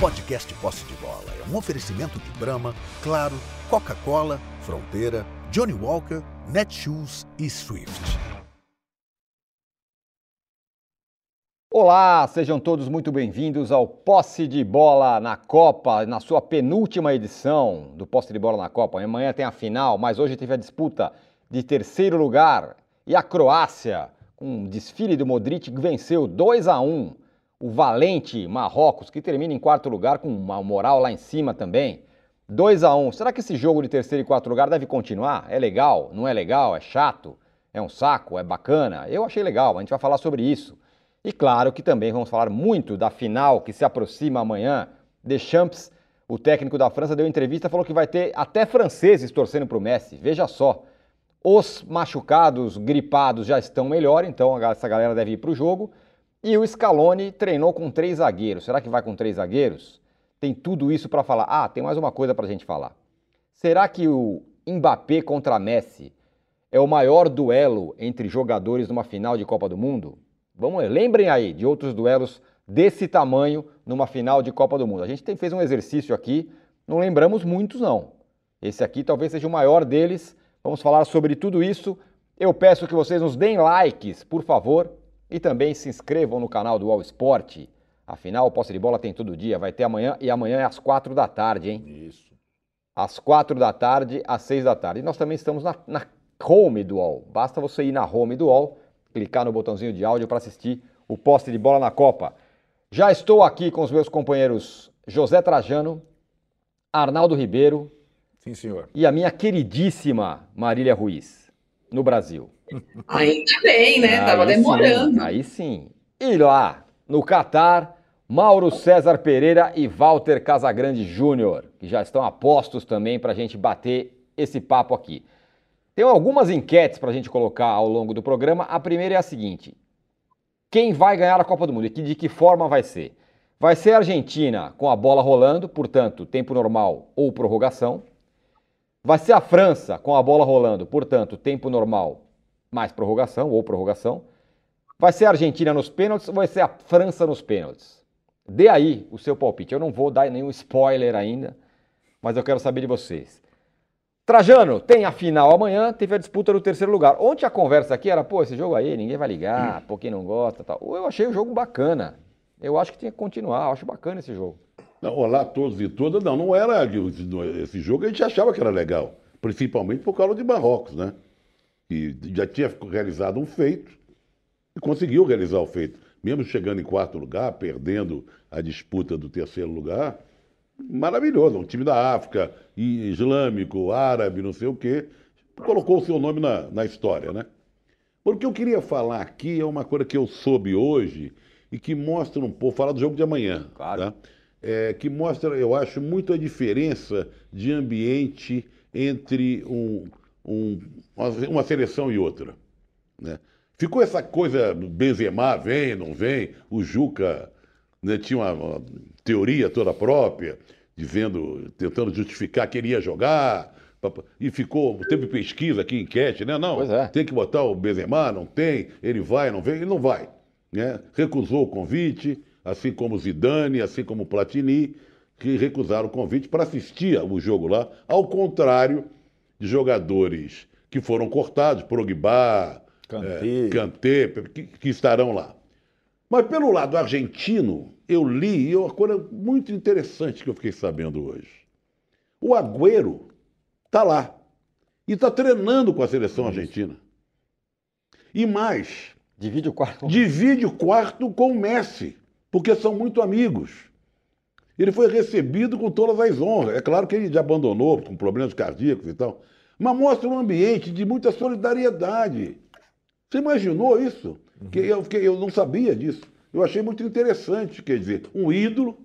podcast Posse de Bola é um oferecimento de Brahma, Claro, Coca-Cola, Fronteira, Johnny Walker, Netshoes e Swift. Olá, sejam todos muito bem-vindos ao Posse de Bola na Copa, na sua penúltima edição do Posse de Bola na Copa. Amanhã tem a final, mas hoje teve a disputa de terceiro lugar e a Croácia, com um desfile do Modric, venceu 2 a 1 o valente Marrocos, que termina em quarto lugar com uma moral lá em cima também. 2 a 1 Será que esse jogo de terceiro e quarto lugar deve continuar? É legal? Não é legal? É chato? É um saco? É bacana? Eu achei legal, a gente vai falar sobre isso. E claro que também vamos falar muito da final que se aproxima amanhã. Deschamps, o técnico da França, deu entrevista falou que vai ter até franceses torcendo para o Messi. Veja só. Os machucados, gripados já estão melhor, então essa galera deve ir para o jogo. E o Scaloni treinou com três zagueiros. Será que vai com três zagueiros? Tem tudo isso para falar. Ah, tem mais uma coisa para a gente falar. Será que o Mbappé contra Messi é o maior duelo entre jogadores numa final de Copa do Mundo? Vamos lembrem aí de outros duelos desse tamanho numa final de Copa do Mundo. A gente tem, fez um exercício aqui, não lembramos muitos não. Esse aqui talvez seja o maior deles. Vamos falar sobre tudo isso. Eu peço que vocês nos deem likes, por favor. E também se inscrevam no canal do All Sport. Afinal, o posse de bola tem todo dia. Vai ter amanhã e amanhã é às quatro da tarde, hein? Isso. Às quatro da tarde, às seis da tarde. E nós também estamos na, na home do All. Basta você ir na home do All, clicar no botãozinho de áudio para assistir o poste de bola na Copa. Já estou aqui com os meus companheiros José Trajano, Arnaldo Ribeiro. Sim, senhor. E a minha queridíssima Marília Ruiz, no Brasil. Ainda bem, né? Aí Tava demorando. Sim, aí sim. E lá, no Catar, Mauro César Pereira e Walter Casagrande Júnior, que já estão apostos também para a gente bater esse papo aqui. Tem algumas enquetes para a gente colocar ao longo do programa. A primeira é a seguinte: quem vai ganhar a Copa do Mundo e de que forma vai ser? Vai ser a Argentina com a bola rolando, portanto, tempo normal ou prorrogação. Vai ser a França com a bola rolando, portanto, tempo normal mais prorrogação ou prorrogação. Vai ser a Argentina nos pênaltis ou vai ser a França nos pênaltis? Dê aí o seu palpite. Eu não vou dar nenhum spoiler ainda, mas eu quero saber de vocês. Trajano, tem a final amanhã, teve a disputa do terceiro lugar. Ontem a conversa aqui era, pô, esse jogo aí, ninguém vai ligar, pô, quem não gosta tal. Eu achei o jogo bacana. Eu acho que tinha que continuar, eu acho bacana esse jogo. Não, olá a todos e todas. Não, não era esse jogo, a gente achava que era legal. Principalmente por causa de Marrocos, né? Que já tinha realizado um feito e conseguiu realizar o feito. Mesmo chegando em quarto lugar, perdendo a disputa do terceiro lugar, maravilhoso. Um time da África, islâmico, árabe, não sei o quê, colocou o seu nome na, na história, né? Porque eu queria falar aqui é uma coisa que eu soube hoje e que mostra um pouco, falar do jogo de amanhã, claro. tá? É, que mostra, eu acho, muito a diferença de ambiente entre um, um, uma seleção e outra. Né? Ficou essa coisa Benzema, vem, não vem, o Juca né, tinha uma, uma, teoria toda própria, dizendo, tentando justificar que ele ia jogar, e ficou, teve pesquisa aqui, enquete, né? Não, é. tem que botar o Benzema, não tem, ele vai, não vem, ele não vai. Né? Recusou o convite, assim como o Zidane, assim como o Platini, que recusaram o convite para assistir o jogo lá, ao contrário de jogadores que foram cortados, Progba, Kanté, é, Kanté que, que, estarão lá. Mas pelo lado argentino, eu li uma coisa muito interessante que eu fiquei sabendo hoje. O Agüero está lá e está treinando com a seleção argentina. E mais. Divide o quarto. Divide o quarto com o Messi, porque são muito amigos. Ele foi recebido com todas as honras. É claro que ele já abandonou com problemas cardíacos e tal, mas mostra um ambiente de muita solidariedade. Você imaginou isso? Uhum. Que eu, que eu não sabia disso. Eu achei muito interessante, quer dizer, um ídolo,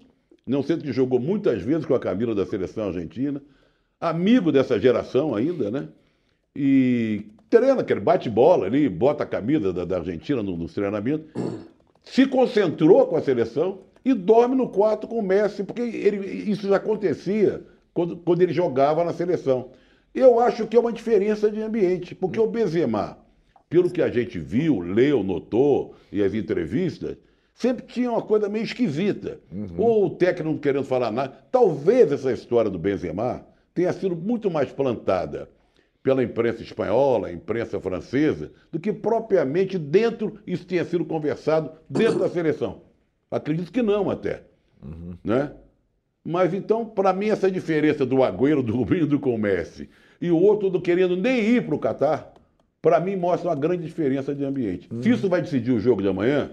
não sei que jogou muitas vezes com a Camila da seleção argentina, amigo dessa geração ainda, né? E treina, que ele bate bola ali, bota a camisa da, da Argentina nos no treinamentos, se concentrou com a seleção e dorme no quarto com o Messi, porque ele, isso já acontecia quando, quando ele jogava na seleção. Eu acho que é uma diferença de ambiente, porque o Benzema, pelo que a gente viu, leu, notou e as entrevistas, sempre tinha uma coisa meio esquisita. Ou o técnico não querendo falar nada. Talvez essa história do Benzema tenha sido muito mais plantada pela imprensa espanhola, imprensa francesa, do que propriamente dentro isso tenha sido conversado dentro da seleção. Acredito que não até. Né? Mas então, para mim, essa diferença do Agüero, do Rubinho do Comércio e o outro do querendo nem ir para o Catar, para mim mostra uma grande diferença de ambiente. Se isso vai decidir o jogo de amanhã,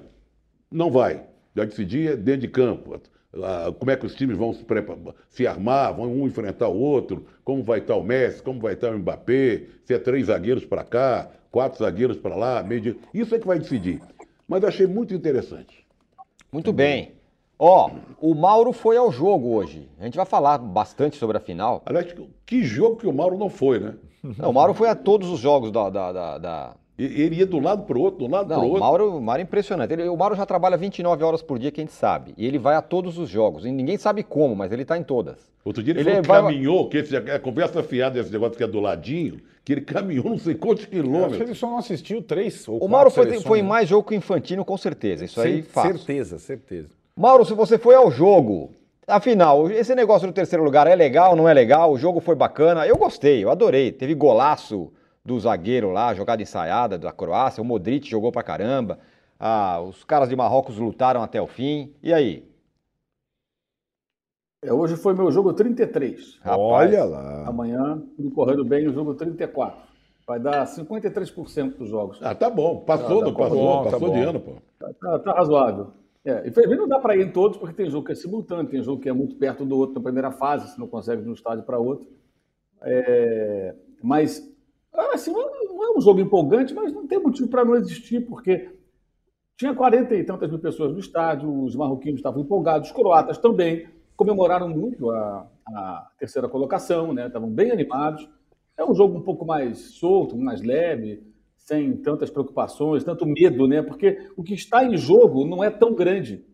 não vai. Vai decidir é dentro de campo. Ah, Como é que os times vão se, se armar, vão um enfrentar o outro, como vai estar o Messi, como vai estar o Mbappé, se é três zagueiros para cá, quatro zagueiros para lá, meio de... Isso é que vai decidir. Mas achei muito interessante. Muito bem. Ó, o Mauro foi ao jogo hoje. A gente vai falar bastante sobre a final. Aliás, que jogo que o Mauro não foi, né? Não, o Mauro foi a todos os jogos da. da, da- da- Ele ia do lado para o outro, do lado para o o outro. Mauro, o Mauro é impressionante. Ele- o Mauro já trabalha 29 horas por dia, que a gente sabe. E ele vai a todos os jogos. E ninguém sabe como, mas ele tá em todas. Outro dia ele, Ele falou que vai- caminhou, que esse, é conversa fiada esse negócio que é do ladinho, que ele caminhou não sei quantos Eu acho que ele quilômetros. só não assistiu três ou O quatro Mauro foi, seleções, foi em né? mais jogo que o Infantino, com certeza. Isso aí Cer- fácil. Certeza, certeza. Mauro, se você foi ao jogo, afinal, esse negócio do terceiro lugar é legal, não é legal? O jogo foi bacana. Eu gostei, eu adorei. Teve golaço do zagueiro lá, jogada ensaiada da Croácia. O Modric jogou pra caramba. Ah, os caras de Marrocos lutaram até o fim. E aí? É, hoje foi meu jogo 33. Rapaz, Olha lá. Amanhã, tudo correndo bem, o jogo 34. Vai dar 53% dos jogos. Ah, tá bom. Passou, Ah, do, tá passou, bom, tá passou de bom. ano, pô. Tá, tá razoável. É, infelizmente não dá para ir em todos, porque tem jogo que é simultâneo, tem jogo que é muito perto do outro na primeira fase, você não consegue de um estádio para outro. É, mas, assim, não é um jogo empolgante, mas não tem motivo para não existir, porque tinha 40 e tantas mil pessoas no estádio, os marroquinos estavam empolgados, os croatas também, comemoraram muito a, a terceira colocação, né? estavam bem animados. É um jogo um pouco mais solto, mais leve, sem tantas preocupações, tanto medo, né? Porque o que está em jogo não é tão grande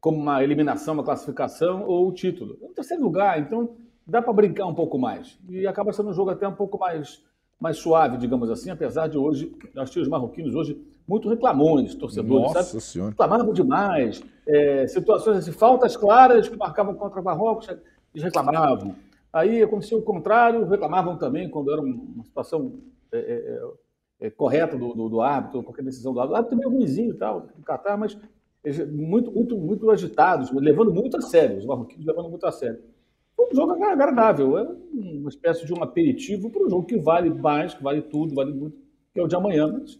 como uma eliminação, uma classificação ou o título. É um terceiro lugar, então dá para brincar um pouco mais. E acaba sendo um jogo até um pouco mais, mais suave, digamos assim, apesar de hoje, nós tínhamos marroquinos hoje muito reclamões, torcedores, Nossa sabe? senhora. reclamavam demais. É, situações assim, faltas claras que marcavam contra o Marrocos, eles reclamavam. Aí acontecia o contrário, reclamavam também quando era uma situação é, é, é, correta do, do, do árbitro, qualquer decisão do árbitro. O árbitro também é ruimzinho e tal, no Catar, mas eles muito, muito, muito agitados, levando muito a sério, os marroquinos levando muito a sério. Foi um jogo agradável, é uma espécie de um aperitivo para um jogo que vale mais, que vale tudo, vale muito, que é o de amanhã. Mas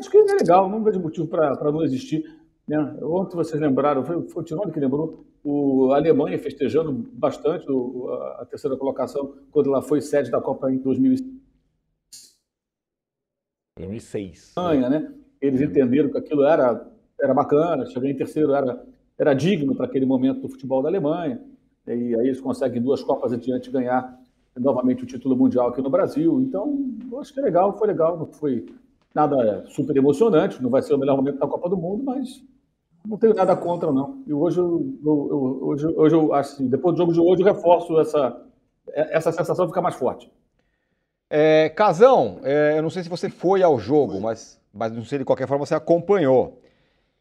acho que é legal, não vejo motivo para não existir. Né? Ontem vocês lembraram, foi, foi o que lembrou, o, a Alemanha festejando bastante o, a, a terceira colocação quando ela foi sede da Copa em 2006. 2006. né? Eles entenderam que aquilo era, era bacana, chegar em terceiro era, era digno para aquele momento do futebol da Alemanha. E aí eles conseguem duas Copas adiante ganhar novamente o título mundial aqui no Brasil. Então, eu acho que é legal, foi legal, não foi nada super emocionante, não vai ser o melhor momento da Copa do Mundo, mas não tenho nada contra, não. E hoje eu, eu- eu- hoje, hoje eu acho assim, depois do jogo de hoje, eu reforço essa, essa sensação fica mais forte. É, Casão, é, eu não sei se você foi ao jogo, mas, mas não sei de qualquer forma você acompanhou.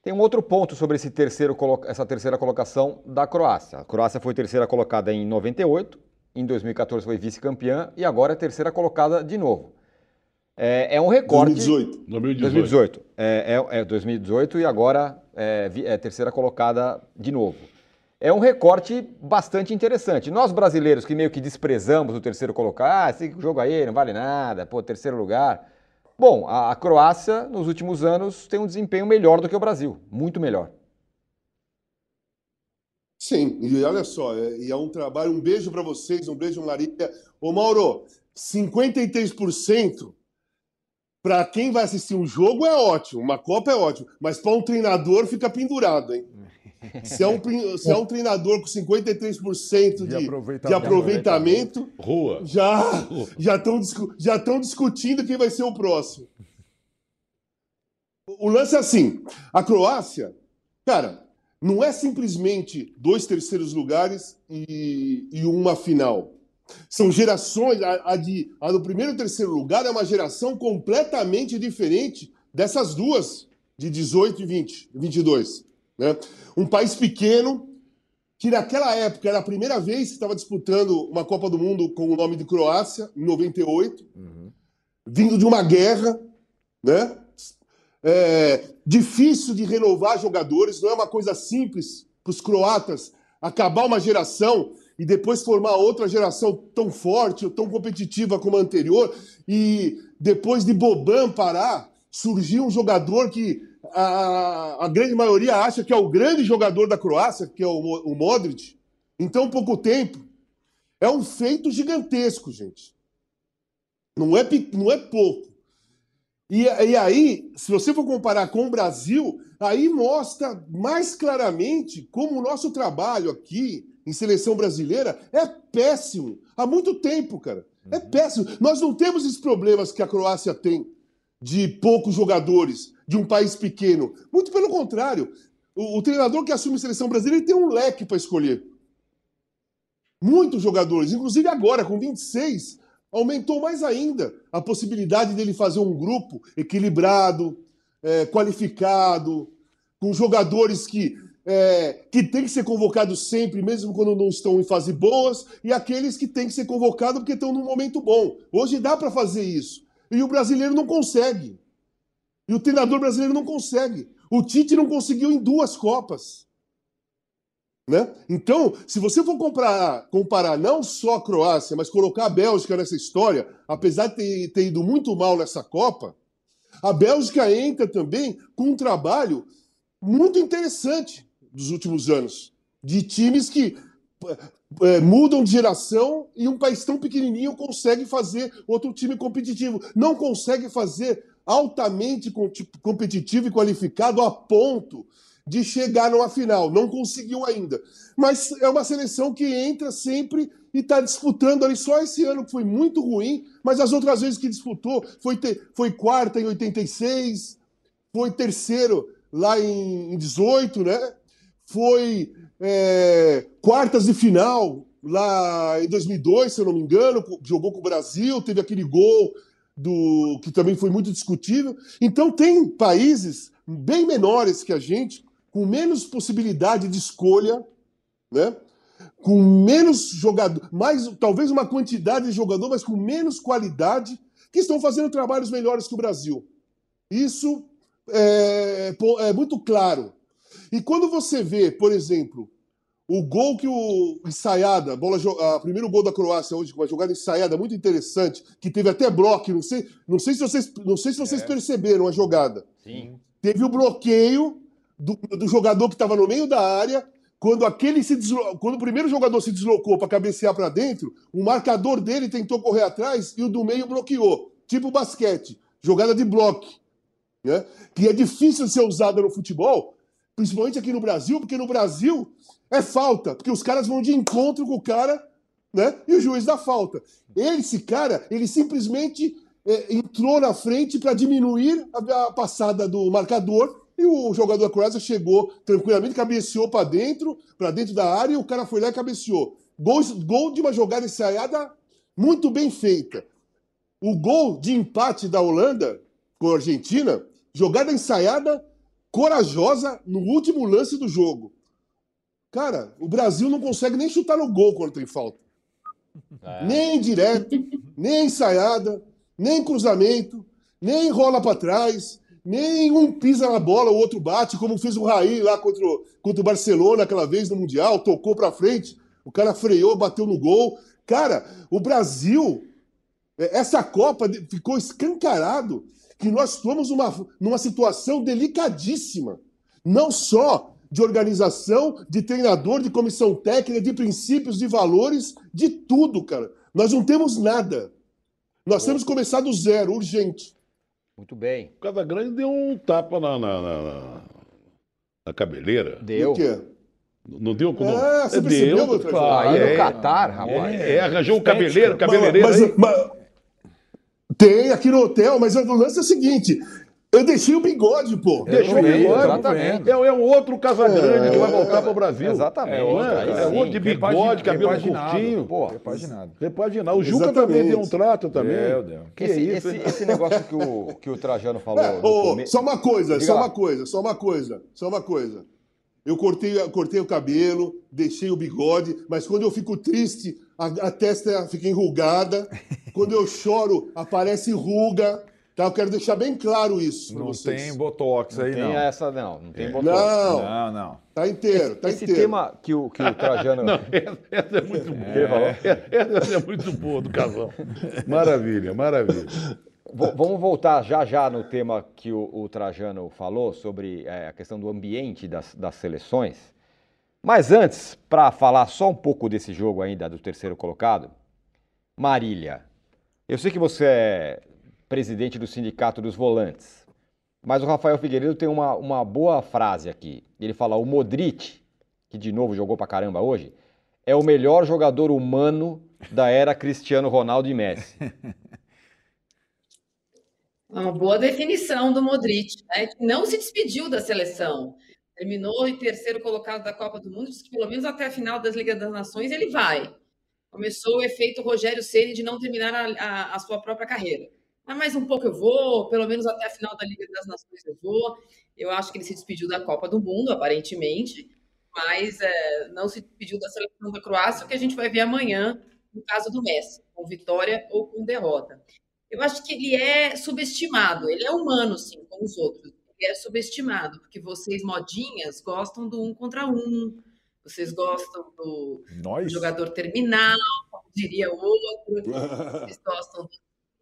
Tem um outro ponto sobre esse terceiro, essa terceira colocação da Croácia. A Croácia foi terceira colocada em 98, em 2014 foi vice-campeã e agora é terceira colocada de novo. É, é um recorde. 2018. 2018. 2018. É, é, é 2018 e agora é, é terceira colocada de novo. É um recorte bastante interessante. Nós brasileiros que meio que desprezamos o terceiro colocado, ah, esse jogo aí não vale nada, pô, terceiro lugar. Bom, a, a Croácia nos últimos anos tem um desempenho melhor do que o Brasil, muito melhor. Sim, e olha só, é, e é um trabalho, um beijo para vocês, um beijo, Maria. Ô, Mauro, 53% para quem vai assistir um jogo é ótimo, uma Copa é ótimo, mas para um treinador fica pendurado, hein? Se é um, se é um treinador com 53% de, De de aproveitamento. aproveitamento, Rua. já já estão já estão discutindo quem vai ser o próximo. O lance é assim, a Croácia, cara, não é simplesmente dois terceiros lugares e, e uma final. São gerações, a, a de, a do primeiro e terceiro lugar é uma geração completamente diferente dessas duas, de 18 e 20, 22. Né? Um país pequeno, que naquela época era a primeira vez que estava disputando uma Copa do Mundo com o nome de Croácia, em 98, vindo de uma guerra, né? É, difícil de renovar jogadores, não é uma coisa simples para os croatas acabar uma geração e depois formar outra geração tão forte, tão competitiva como a anterior, e depois de Boban parar, surgiu um jogador que a, a grande maioria acha que é o grande jogador da Croácia, que é o, o Modric, em tão pouco tempo. É um feito gigantesco, gente. Não é, não é pouco. E, e aí, se você for comparar com o Brasil, aí mostra mais claramente como o nosso trabalho aqui em seleção brasileira é péssimo. Há muito tempo, cara. É péssimo. Nós não temos esses problemas que a Croácia tem de poucos jogadores, de um país pequeno. Muito pelo contrário. O, o treinador que assume a seleção brasileira tem um leque para escolher. Muitos jogadores, inclusive agora, com 26, aumentou mais ainda a possibilidade dele fazer um grupo equilibrado, é, qualificado, com jogadores que, é, que têm que ser convocados sempre, mesmo quando não estão em fase boas, e aqueles que têm que ser convocados porque estão num momento bom. Hoje dá para fazer isso. E o brasileiro não consegue. E o treinador brasileiro não consegue. O Tite não conseguiu em duas Copas. Né? Então, se você for comparar, comparar não só a Croácia, mas colocar a Bélgica nessa história, apesar de ter, ter ido muito mal nessa Copa, a Bélgica entra também com um trabalho muito interessante dos últimos anos, de times que é, mudam de geração e um país tão pequenininho consegue fazer outro time competitivo. Não consegue fazer altamente tipo, competitivo e qualificado a ponto de chegar numa final. Não conseguiu ainda. Mas é uma seleção que entra sempre e está disputando ali. Só esse ano que foi muito ruim, mas as outras vezes que disputou foi, ter- foi quarta em 86, foi terceiro lá em 18, né? Foi é, quartas de final lá em 2002, se eu não me engano, jogou com o Brasil, teve aquele gol do que também foi muito discutível. Então tem países bem menores que a gente, com menos possibilidade de escolha, né? com menos jogador, mais talvez uma quantidade de jogador, mas com menos qualidade, que estão fazendo trabalhos melhores que o Brasil. Isso é, pô, é muito claro. E quando você vê, por exemplo, o gol que o ensaiada, bola, a primeiro gol da Croácia hoje, com uma jogada ensaiada muito interessante, que teve até bloco, não sei, não sei se vocês, não sei se vocês perceberam a jogada. Sim. Teve o bloqueio do, do jogador que estava no meio da área. Quando aquele se deslo- quando o primeiro jogador se deslocou para cabecear para dentro, o marcador dele tentou correr atrás e o do meio bloqueou. Tipo basquete, jogada de bloco, né? Que é difícil de ser usada no futebol, principalmente aqui no Brasil, porque no Brasil é falta, porque os caras vão de encontro com o cara, né? E o juiz dá falta. Esse cara, ele simplesmente é, entrou na frente para diminuir a, a passada do marcador e o jogador Croácia chegou tranquilamente, cabeceou para dentro, para dentro da área e o cara foi lá e cabeceou. Gol, gol de uma jogada ensaiada muito bem feita. O gol de empate da Holanda com a Argentina, jogada ensaiada, corajosa no último lance do jogo. Cara, o Brasil não consegue nem chutar no gol quando tem falta. Nem direto, nem ensaiada, nem cruzamento, nem rola para trás, nem um pisa na bola, o outro bate, como fez o Raí lá contra o, contra o Barcelona aquela vez no Mundial, tocou para frente, o cara freou, bateu no gol. Cara, o Brasil, é, essa Copa ficou escancarado que nós estamos numa, numa situação delicadíssima. Não só de organização, de treinador, de comissão técnica, de princípios, de valores, de tudo, cara. Nós não temos nada. Nós temos que começar do zero, urgente. Muito bem. O Casagrande deu um tapa na, na, na- na- na cabeleira. Deu. O quê? Não deu? Não, Ah, você percebeu, deu, meu trajano? claro, Aí no é. Catar, rapaz. É, arranjou um cabeleiro, cabeleireiro Mas- aí. mas- tem aqui no hotel, mas o lance é o seguinte: eu deixei o bigode, pô. Deixou o vendo, bigode. exatamente. É, é um outro Casagrande É, que vai é, voltar é. para o Brasil. Exatamente. É, outro, é sim. outro de bigode, cabelo repaginado. curtinho. Pô, Repaginado. Repaginar. O Juca Exatamente. também deu um trato também. Deu, deu. Que esse, isso, esse, esse negócio que o, que o Trajano falou É, começo. só uma coisa, Diga só lá. uma coisa, só uma coisa, só uma coisa. Eu cortei, cortei o cabelo, deixei o bigode, mas quando eu fico triste, a, a testa fica enrugada. Quando eu choro, aparece ruga. Tá? Eu quero deixar bem claro isso para Não vocês. tem botox aí, tem não. essa não, não tem É. botox. Não, Não, não. tá inteiro, tá Esse inteiro. tema que o, que o Trajano... Essa, essa é muito boa. Falou? Essa é muito boa do casal. Maravilha, maravilha. V- Vamos voltar já já no tema que o, o Trajano falou sobre eh, a questão do ambiente das, das seleções. Mas antes, para falar só um pouco desse jogo ainda do terceiro colocado, Marília, eu sei que você é presidente do Sindicato dos Volantes, mas o Rafael Figueiredo tem uma, uma boa frase aqui. Ele fala: o Modric, que de novo jogou pra caramba hoje, é o melhor jogador humano da era Cristiano Ronaldo e Messi. Uma boa definição do Modric, né? Que não se despediu da seleção. Terminou em terceiro colocado da Copa do Mundo, disse que pelo menos até a final das Ligas das Nações ele vai. Começou o efeito Rogério Ceni de não terminar a, a- a sua própria carreira. Mas mais um pouco eu vou, pelo menos até a final da Liga das Nações eu vou. Eu acho que ele se despediu da Copa do Mundo, aparentemente, mas é, não se despediu da seleção da Croácia, o que a gente vai ver amanhã no caso do Messi, com vitória ou com derrota. Eu acho que ele é subestimado. Ele é humano, sim, como os outros. É subestimado, porque vocês, modinhas, gostam do um contra um. Vocês gostam do Nós? jogador terminal, como diria o outro. Vocês gostam do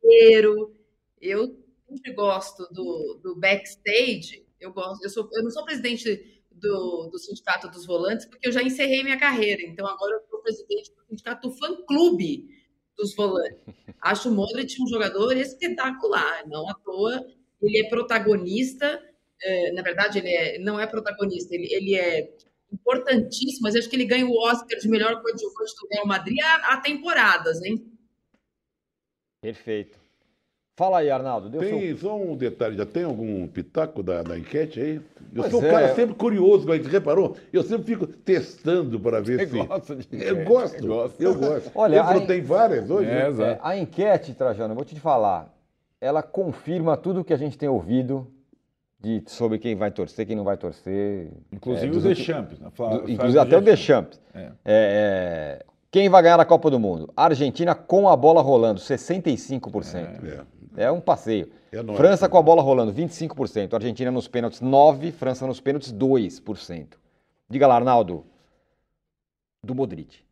inteiro. Eu sempre gosto do, do backstage. Eu gosto. Eu, sou, eu não sou presidente do, do Sindicato dos Volantes, porque eu já encerrei minha carreira. Então, agora eu sou presidente do Sindicato do Fã-Clube dos Volantes. Acho o Modric um jogador espetacular, não à toa. Ele é protagonista, é, na verdade, ele é, não é protagonista, ele, ele é importantíssimo, mas acho que ele ganha o Oscar de melhor coadjuvante do Real Madrid há, há temporadas, hein? Perfeito. Fala aí, Arnaldo. Deu seu... Tem só um detalhe, já tem algum pitaco da, da enquete aí? Eu Pois sou um é. cara sempre curioso, a gente reparou? Eu sempre fico testando para ver Você se. gosta de Eu gosto, gosta. eu gosto. Olha, falou, aí- tem várias hoje? É, né? É, a enquete, Trajano, eu vou te falar, ela confirma tudo o que a gente tem ouvido de, sobre quem vai torcer, quem não vai torcer. Inclusive É, o Champions. né? Fala- inclusive até o Deschamps. É. É, é, quem vai ganhar a Copa do Mundo? Argentina com a bola rolando, 65%. É, É, um passeio. é. França com a bola rolando, 25%. Argentina nos pênaltis, 9%. França nos pênaltis, 2%. Diga lá, Arnaldo. Do Modric.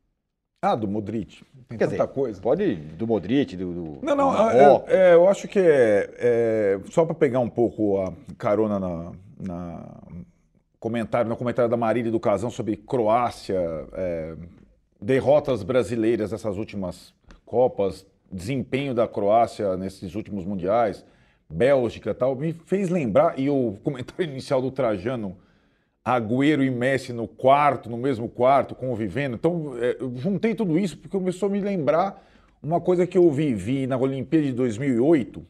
Ah, do Modric. Tem Quer tanta dizer, coisa. pode do Modric, do, do Não, não, do Marrocos. é- eu acho que é, é- só para pegar um pouco a carona na, na comentário, no comentário da Marília e do Casão sobre Croácia, é, derrotas brasileiras nessas últimas Copas, desempenho da Croácia nesses últimos mundiais, Bélgica e tal, me fez lembrar, e o comentário inicial do Trajano, Agüero e Messi no quarto, no mesmo quarto, convivendo. Então, é, eu juntei tudo isso porque começou a me lembrar uma coisa que eu vivi na Olimpíada de 2008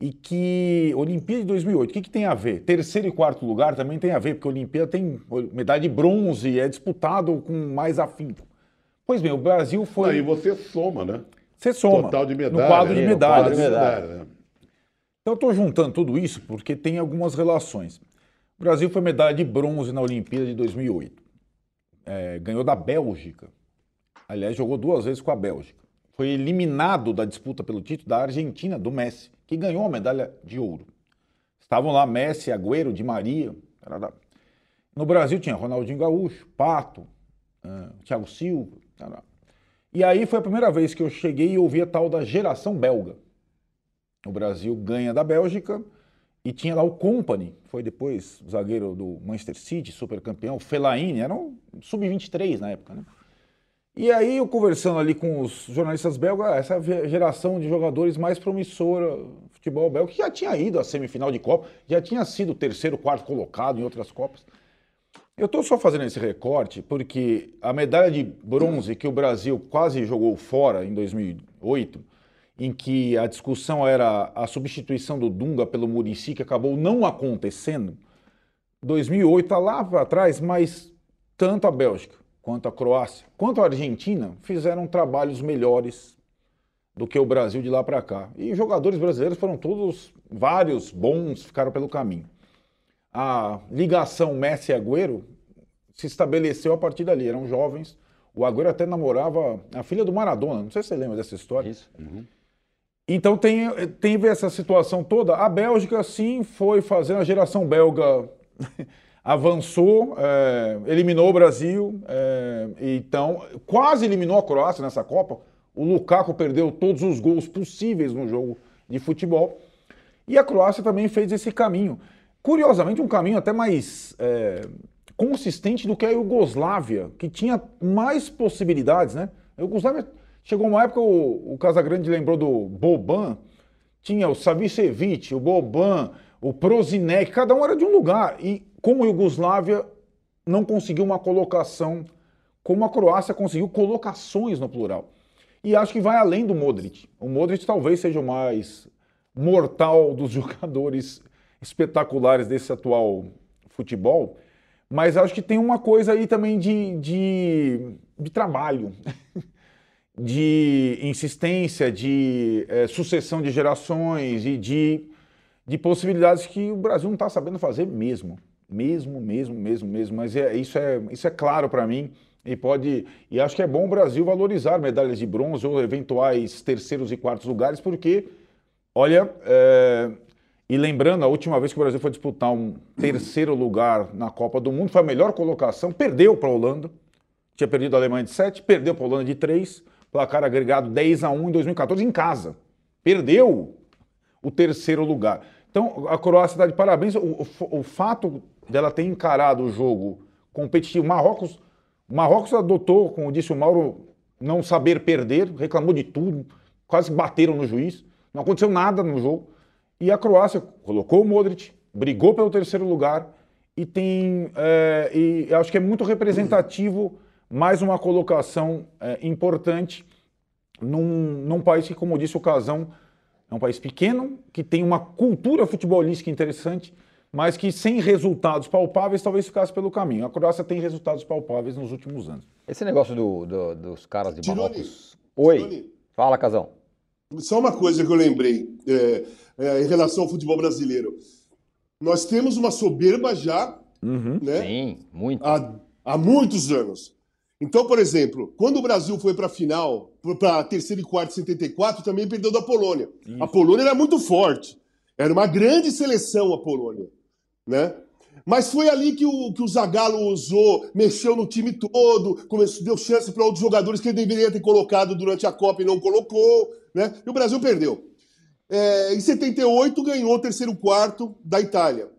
e que. Olimpíada de 2008, o que, que tem a ver? Terceiro e quarto lugar também tem a ver, porque a Olimpíada tem medalha de bronze, é disputado com mais afinco. Pois bem, o Brasil foi. Aí você soma, né? Você soma. Total de medalha. No quadro de É, medalhas. quadro de medalha. Então eu estou juntando tudo isso porque tem algumas relações. O Brasil foi medalha de bronze na Olimpíada de 2008. É, ganhou da Bélgica. Aliás, jogou duas vezes com a Bélgica. Foi eliminado da disputa pelo título da Argentina, do Messi, que ganhou a medalha de ouro. Estavam lá Messi, Agüero, Di Maria. tarará. No Brasil tinha Ronaldinho Gaúcho, Pato, ah, Thiago Silva. tarará. E aí foi a primeira vez que eu cheguei e ouvi a tal da geração belga. O Brasil ganha da Bélgica e tinha lá o Company, foi depois o zagueiro do Manchester City, super campeão, Fellaini, era um sub-23 na época, né? E aí eu conversando ali com os jornalistas belgas, essa geração de jogadores mais promissora, futebol belga, que já tinha ido à semifinal de Copa, já tinha sido terceiro, quarto colocado em outras Copas. Eu estou só fazendo esse recorte porque a medalha de bronze que o Brasil quase jogou fora em 2008, em que a discussão era a substituição do Dunga pelo Murici, que acabou não acontecendo, 2008 está lá para trás, mas tanto a Bélgica quanto a Croácia, quanto a Argentina fizeram trabalhos melhores do que o Brasil de lá para cá. E jogadores brasileiros foram todos, vários bons, ficaram pelo caminho. A ligação Messi e Agüero se estabeleceu a partir dali. Eram jovens. O Agüero até namorava a filha do Maradona. Não sei se você lembra dessa história. Isso. Então tem, tem essa situação toda. A Bélgica, sim, foi fazendo a geração belga avançou, é, eliminou o Brasil, é, então quase eliminou a Croácia nessa Copa. O Lukaku perdeu todos os gols possíveis no jogo de futebol. E a Croácia também fez esse caminho. Curiosamente, um caminho até mais é, consistente do que a Iugoslávia, que tinha mais possibilidades, né? A Iugoslávia chegou uma época, o, o Casagrande lembrou do Boban, tinha o Savicevic, o Boban, o Prozinec, cada um era de um lugar. E como a Iugoslávia não conseguiu uma colocação, como a Croácia conseguiu colocações no plural. E acho que vai além do Modric. O Modric talvez seja o mais mortal dos jogadores espetaculares desse atual futebol, mas acho que tem uma coisa aí também de, de, de trabalho, de insistência, de é, sucessão de gerações e de, de possibilidades que o Brasil não está sabendo fazer mesmo. Mesmo, mesmo, mesmo, mesmo. Mas é, isso, é, isso é claro para mim. E pode. E acho que é bom o Brasil valorizar medalhas de bronze ou eventuais terceiros e quartos lugares, porque, olha, é, e lembrando, a última vez que o Brasil foi disputar um terceiro lugar na Copa do Mundo, foi a melhor colocação, perdeu para a Holanda. Tinha perdido a Alemanha de 7, perdeu para a Holanda de 3, placar agregado 10 a 1 em 2014 em casa. Perdeu o terceiro lugar. Então, a Croácia está de parabéns. O, o, o fato dela ter encarado o jogo competitivo, Marrocos Marrocos adotou, como disse o Mauro, não saber perder, reclamou de tudo, quase bateram no juiz, não aconteceu nada no jogo. E a Croácia colocou o Modric, brigou pelo terceiro lugar e tem. É, e acho que é muito representativo mais uma colocação é, importante num, num país que, como disse o Casão, é um país pequeno, que tem uma cultura futebolística interessante mas que sem resultados palpáveis talvez ficasse pelo caminho. A Croácia tem resultados palpáveis nos últimos anos. Esse negócio do, do, dos caras de Tirone, Marrocos. Oi, Tirone. fala, Casão. Só uma coisa que eu lembrei é, é, em relação ao futebol brasileiro. Nós temos uma soberba já né, Sim, muito. há, há muitos anos. Então, por exemplo, quando o Brasil foi para a final, para a terceira e quarta em 74, também perdeu da Polônia. A Polônia era muito forte. Era uma grande seleção a Polônia. Né? Mas foi ali que o, que o Zagallo usou, mexeu no time todo, começou, deu chance para outros jogadores que ele deveria ter colocado durante a Copa e não colocou. Né? E o Brasil perdeu. É, em 78 ganhou o terceiro quarto da Itália.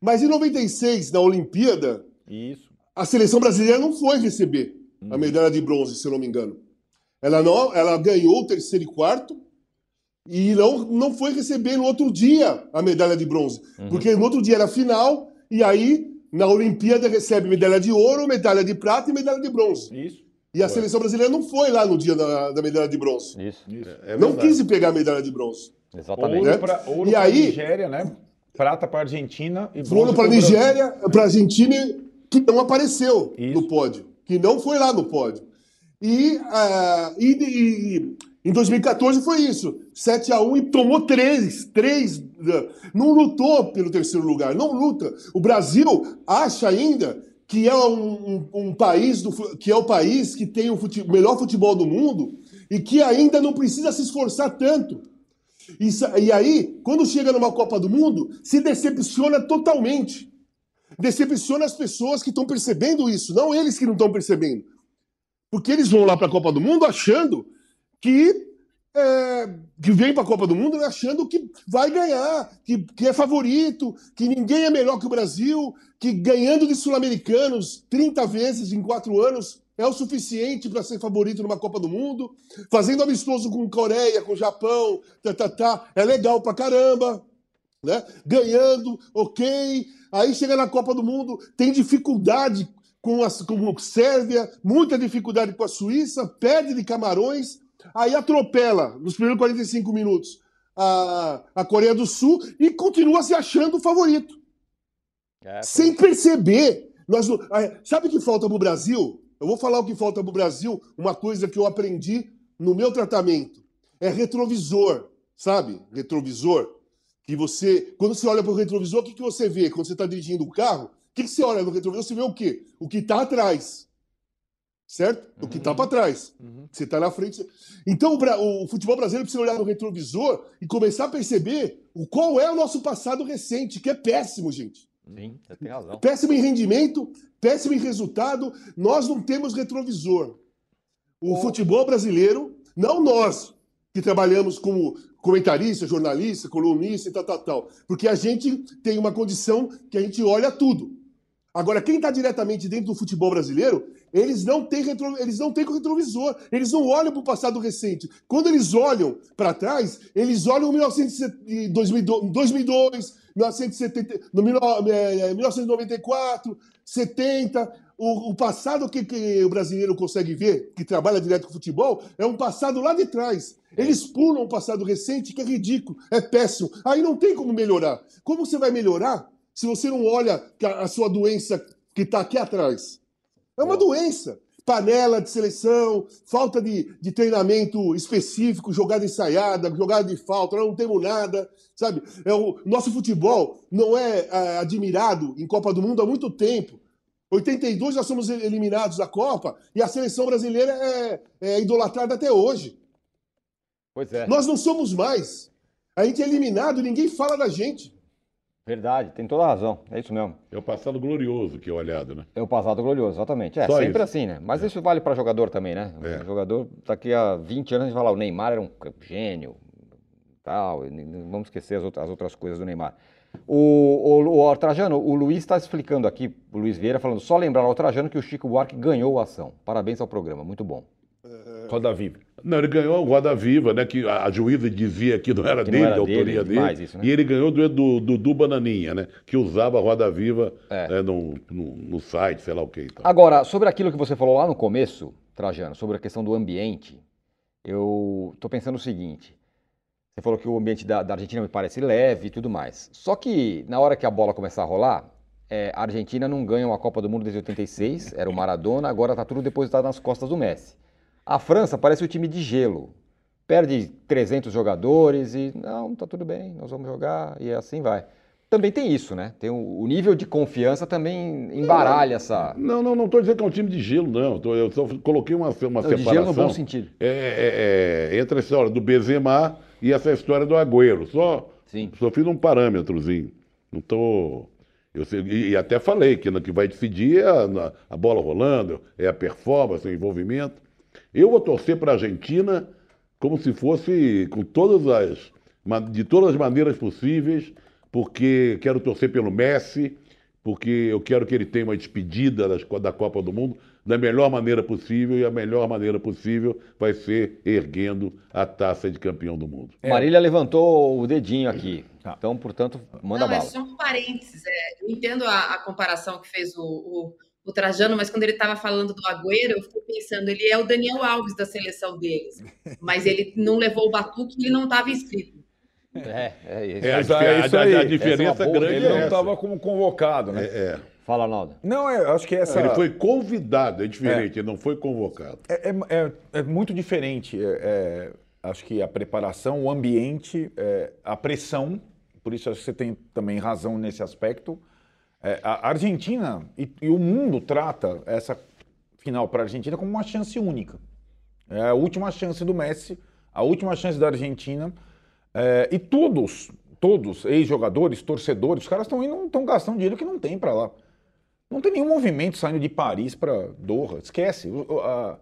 Mas em 96, na Olimpíada, Isso. a seleção brasileira não foi receber a medalha de bronze, se eu não me engano. Ela, não, ela ganhou o terceiro e quarto e não, não foi receber no outro dia a medalha de bronze. Porque no outro dia era final, e aí na Olimpíada recebe medalha de ouro, medalha de prata e medalha de bronze. Isso. E a seleção brasileira não foi lá no dia da, da medalha de bronze. Isso, É não quis pegar a medalha de bronze. exatamente. Ouro Né? para E a aí- Nigéria, né? Prata para Argentina e bronze para. Nigéria, para a Argentina, que não apareceu Isso. no pódio, que não foi lá no pódio. E, ah, e, e- em 2014 foi isso, 7 a 1 e tomou três, três, né? não lutou pelo terceiro lugar, não luta. O Brasil acha ainda que é um, um- um país do, que é o país que tem o fute- melhor futebol do mundo e que ainda não precisa se esforçar tanto. Sa- e aí, quando chega numa Copa do Mundo, se decepciona totalmente. Decepciona as pessoas que estão percebendo isso, não eles que não estão percebendo. Porque eles vão lá para a Copa do Mundo achando que, é, que vem para a Copa do Mundo achando que vai ganhar, que, que é favorito, que ninguém é melhor que o Brasil, que ganhando de sul-americanos 30 vezes em quatro anos é o suficiente para ser favorito numa Copa do Mundo, fazendo amistoso com Coreia, com Japão, tá, tá, tá, é legal pra caramba, né? Ganhando, ok. Aí chega na Copa do Mundo, tem dificuldade com a com a Sérvia, muita dificuldade com a Suíça, perde de Camarões, aí atropela nos primeiros 45 minutos a, a Coreia do Sul e continua se achando o favorito. É, Sem perceber. Nós, sabe o que falta pro Brasil? Eu vou falar o que falta pro Brasil, uma coisa que eu aprendi no meu tratamento. É retrovisor, sabe? Retrovisor. Que você, quando você olha pro retrovisor, o que, que você vê? Quando você está dirigindo o carro, que, que você olha no retrovisor? Você vê o quê? O que está atrás. Certo? O que está para trás. Você está na frente. Então o, o futebol brasileiro precisa olhar no retrovisor e começar a perceber o qual é o nosso passado recente, que é péssimo, gente. Sim, você tem razão. Péssimo em rendimento, péssimo em resultado. Nós não temos retrovisor. O futebol brasileiro, não nós, que trabalhamos como comentarista, jornalista, colunista e tal, tal, tal. Porque a gente tem uma condição que a gente olha tudo. Agora, quem está diretamente dentro do futebol brasileiro, eles não têm retro, eles não têm retrovisor, eles não olham para o passado recente. Quando eles olham para trás, eles olham em 1970 2002, 2002 1970, no mil- eh, 1994, 70. O, o passado que, que o brasileiro consegue ver, que trabalha direto com o futebol, é um passado lá de trás. Eles pulam o passado recente, que é ridículo, é péssimo. Aí não tem como melhorar. Como você vai melhorar se você não olha a sua doença que está aqui atrás? É uma doença. Panela de seleção, falta de, de treinamento específico, jogada ensaiada, jogada de falta, nós não temos nada, sabe? É o nosso futebol não é ah, admirado em Copa do Mundo há muito tempo. 82 nós somos eliminados da Copa e a seleção brasileira é, é idolatrada até hoje. Pois é. Nós não somos mais. A gente é eliminado e ninguém fala da gente. Verdade, tem toda a razão. É isso mesmo. É o passado glorioso que é olhado, né? É o passado glorioso, exatamente. É Só sempre isso. assim, né? Mas isso vale para jogador também, né? É. O jogador, daqui a 20 anos, a gente vai falar, o Neymar era um gênio, tal, e vamos esquecer as outras coisas do Neymar. O, o, o Trajano, o Luiz está explicando aqui, o Luiz Vieira, falando, só lembrar ao Trajano que o Chico Buarque ganhou a ação. Parabéns ao programa, muito bom. Roda Viva. Não, ele ganhou o Roda Viva, né? Que a a juíza dizia que não era Que não dele, era da autoria dele, dele. isso, né? E ele ganhou do do Dudu Bananinha, né? Que usava a Roda Viva É. né, no, no, no site, sei lá o que e tal. Agora, sobre aquilo que você falou lá no começo, Trajano, sobre a questão do ambiente, eu estou pensando o seguinte. Você falou que o ambiente da, da Argentina me parece leve e tudo mais. Só que na hora que a bola começar a rolar, é, a Argentina não ganha uma Copa do Mundo desde 86, era o Maradona, agora está tudo depositado nas costas do Messi. A França parece o time de gelo. Perde 300 jogadores e não, tá tudo bem, nós vamos jogar e assim vai. Também tem isso, né? Tem o, o nível de confiança também embaralha essa. Não, não, não estou dizendo que é um time de gelo, não. Eu só coloquei uma, uma Não, de separação. gelo no bom sentido. É, é, é, entre a história do Benzema e essa história do Agüero. Só, Sim. só fiz um parâmetrozinho. Não tô. Eu sei- e, e até falei que no que vai decidir é a, a bola rolando, é a performance, é o envolvimento. Eu vou torcer para a Argentina como se fosse com todas as de todas as maneiras possíveis, porque quero torcer pelo Messi, porque eu quero que ele tenha uma despedida das da Copa do Mundo da melhor maneira possível, e a melhor maneira possível vai ser erguendo a taça de campeão do mundo. Marília levantou o dedinho aqui. Tá. Então, portanto, manda não, é bala. só um parênteses. é, eu entendo a, a comparação que fez o, o, o Trajano, mas quando ele estava falando do Agüero, eu fiquei pensando, ele é o Daniel Alves da seleção deles. Mas ele não levou o batuque e ele não estava inscrito. É, é isso. É, a, é a- a- aí. a Essa diferença é grande Ele é não essa. estava como convocado, né? É, Fala, Arnaldo. Não, é, acho que essa. Ele foi convidado, é diferente, ele não foi convocado. É, é- é- é muito diferente. é- é, acho que a preparação, o ambiente, é, a pressão, por isso acho que você tem também razão nesse aspecto. É, a Argentina e, e o mundo trata essa final para a Argentina como uma chance única. É a última chance do Messi, a última chance da Argentina. É, e todos, todos, ex-jogadores, torcedores, os caras estão indo, estão gastando dinheiro que não tem para lá. Não tem nenhum movimento saindo de Paris para Doha. Esquece. A,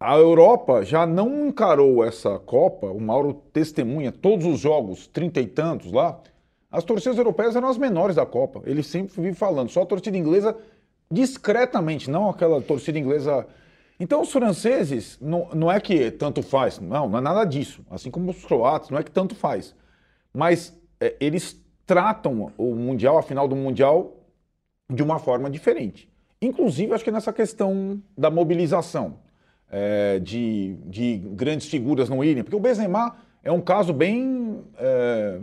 a Europa já não encarou essa Copa, o Mauro testemunha todos os jogos, trinta e tantos lá. As torcidas europeias eram as menores da Copa. Ele sempre vive falando. Só a torcida inglesa, discretamente, não aquela torcida inglesa. Então, os franceses, não, não é que tanto faz, não, não é nada disso. Assim como os croatas, não é que tanto faz. Mas é, eles tratam o Mundial, a final do Mundial, de uma forma diferente. Inclusive, acho que nessa questão da mobilização, é, de, de grandes figuras não irem, porque o Benzema é um caso bem é,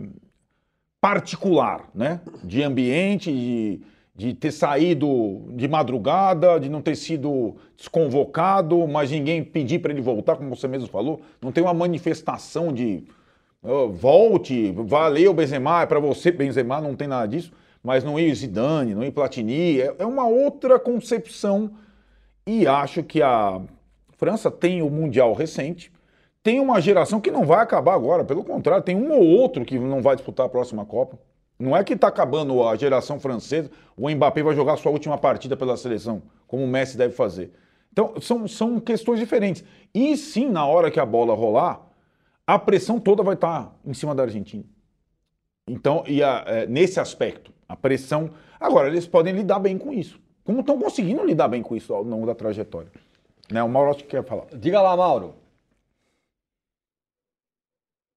particular, né? De ambiente, de, de ter saído de madrugada, de não ter sido desconvocado, mas ninguém pedir para ele voltar, como você mesmo falou. Não tem uma manifestação de "Ó, volte, valeu Benzema, é para você Benzema, não tem nada disso. Mas não ia Zidane, não ia Platini. É, é uma outra concepção. E acho que a França tem o Mundial recente, tem uma geração que não vai acabar agora, pelo contrário, tem um ou outro que não vai disputar a próxima Copa. Não é que está acabando a geração francesa, o Mbappé vai jogar sua última partida pela seleção, como o Messi deve fazer. Então, são, são questões diferentes. E sim, na hora que a bola rolar, a pressão toda vai estar tá em cima da Argentina. Então, e a, é, nesse aspecto, a pressão. Agora, eles podem lidar bem com isso. Como estão conseguindo lidar bem com isso ao longo da trajetória. Né? O Mauro acho que quer falar. Diga lá, Mauro.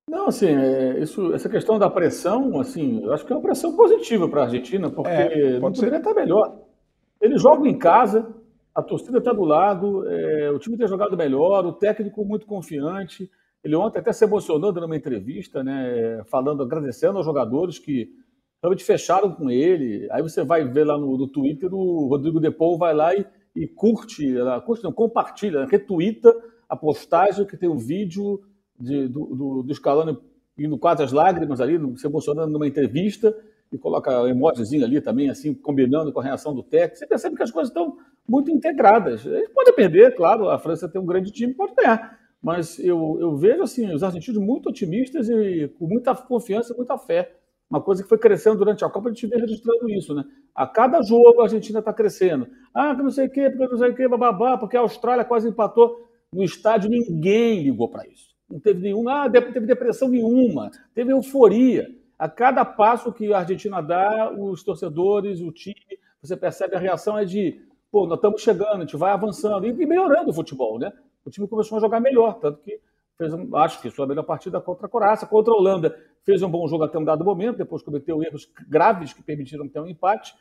Não, assim, é, isso, essa questão da pressão, assim, eu acho que é uma pressão positiva para a Argentina, porque é, não poderia estar melhor. Eles jogam em casa, a torcida está do lado, é, o time tem jogado melhor, o técnico muito confiante. Ele ontem até se emocionou dando uma entrevista, né, falando, agradecendo aos jogadores que realmente fecharam com ele. Aí você vai ver lá no, no Twitter, o Rodrigo Depou vai lá e, e curte, curte não, compartilha, retuita a postagem que tem um vídeo de, do, do, do Scaloni indo quase as lágrimas ali, se emocionando numa entrevista, e coloca um emojizinho ali também, assim, combinando com a reação do técnico. Você percebe que as coisas estão muito integradas. Eles podem perder, claro, a França tem um grande time, pode ganhar. Mas eu, eu vejo assim, os argentinos muito otimistas e com muita confiança, muita fé. Uma coisa que foi crescendo durante a Copa, a gente vem registrando isso, né? A cada jogo a Argentina está crescendo. Ah, que não sei o quê, porque não sei o quê, bababá, porque a Austrália quase empatou. No estádio ninguém ligou para isso não teve nenhuma, ah, teve depressão nenhuma, teve euforia. A cada passo que a Argentina dá, os torcedores, o time, você percebe a reação é de, pô, nós estamos chegando, a gente vai avançando e melhorando o futebol, né? O time começou a jogar melhor, tanto que fez, acho que sua melhor partida contra a Croácia, contra a Holanda, fez um bom jogo até um dado momento, depois cometeu erros graves que permitiram ter um empate.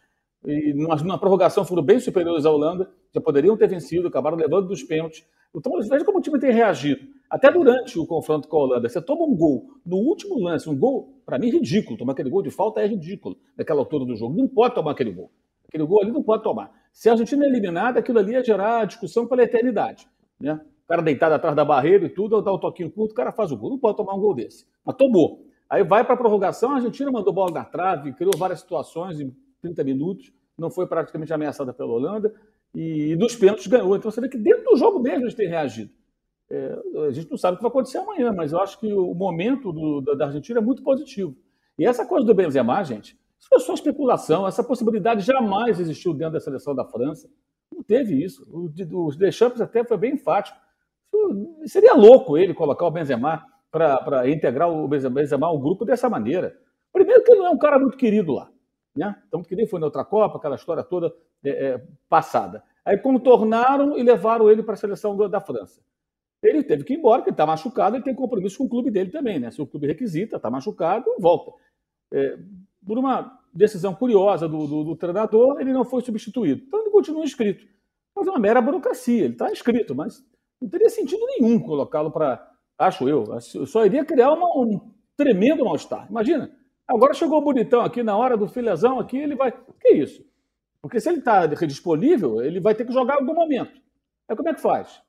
E numa prorrogação foram bem superiores à Holanda, já poderiam ter vencido, acabaram levando dos pênaltis. Então, veja como o time tem reagido. Até durante o confronto com a Holanda, você toma um gol no último lance, um gol, para mim, ridículo. Tomar aquele gol de falta é ridículo, naquela altura do jogo. Não pode tomar aquele gol. Aquele gol ali não pode tomar. Se a Argentina é eliminada, aquilo ali ia gerar discussão pela eternidade. Né? Cara deitado atrás da barreira e tudo, dá um toquinho curto, o cara faz o gol. Não pode tomar um gol desse. Mas tomou. Aí vai para a prorrogação, a Argentina mandou bola na trave, criou várias situações em 30 minutos, não foi praticamente ameaçada pela Holanda, e, e dos pênaltis ganhou. Então você vê que dentro do jogo mesmo eles têm reagido. É, a gente não sabe o que vai acontecer amanhã, mas eu acho que o momento do, da, da Argentina é muito positivo. E essa coisa do Benzema, gente, isso foi só especulação. Essa possibilidade jamais existiu dentro da seleção da França. Não teve isso. O, o Deschamps até foi bem enfático. Seria louco ele colocar o Benzema para integrar o Benzema ao grupo dessa maneira. Primeiro que ele não é um cara muito querido lá. Né? Então, que nem foi na outra Copa, aquela história toda é, é, passada. Aí contornaram e levaram ele para a seleção da França. Ele teve que ir embora, porque ele está machucado, ele tem compromisso com o clube dele também, né? Se o clube requisita, está machucado, volta. É, por uma decisão curiosa do, do, do, treinador, ele não foi substituído. Então ele continua inscrito. Mas é uma mera burocracia, ele está inscrito, mas não teria sentido nenhum colocá-lo para. Acho eu. Só iria criar uma, um tremendo mal-estar. Imagina, agora chegou o bonitão aqui na hora do filezão aqui, ele vai. Que isso? Porque se ele está disponível, ele vai ter que jogar em algum momento. Aí como é que faz?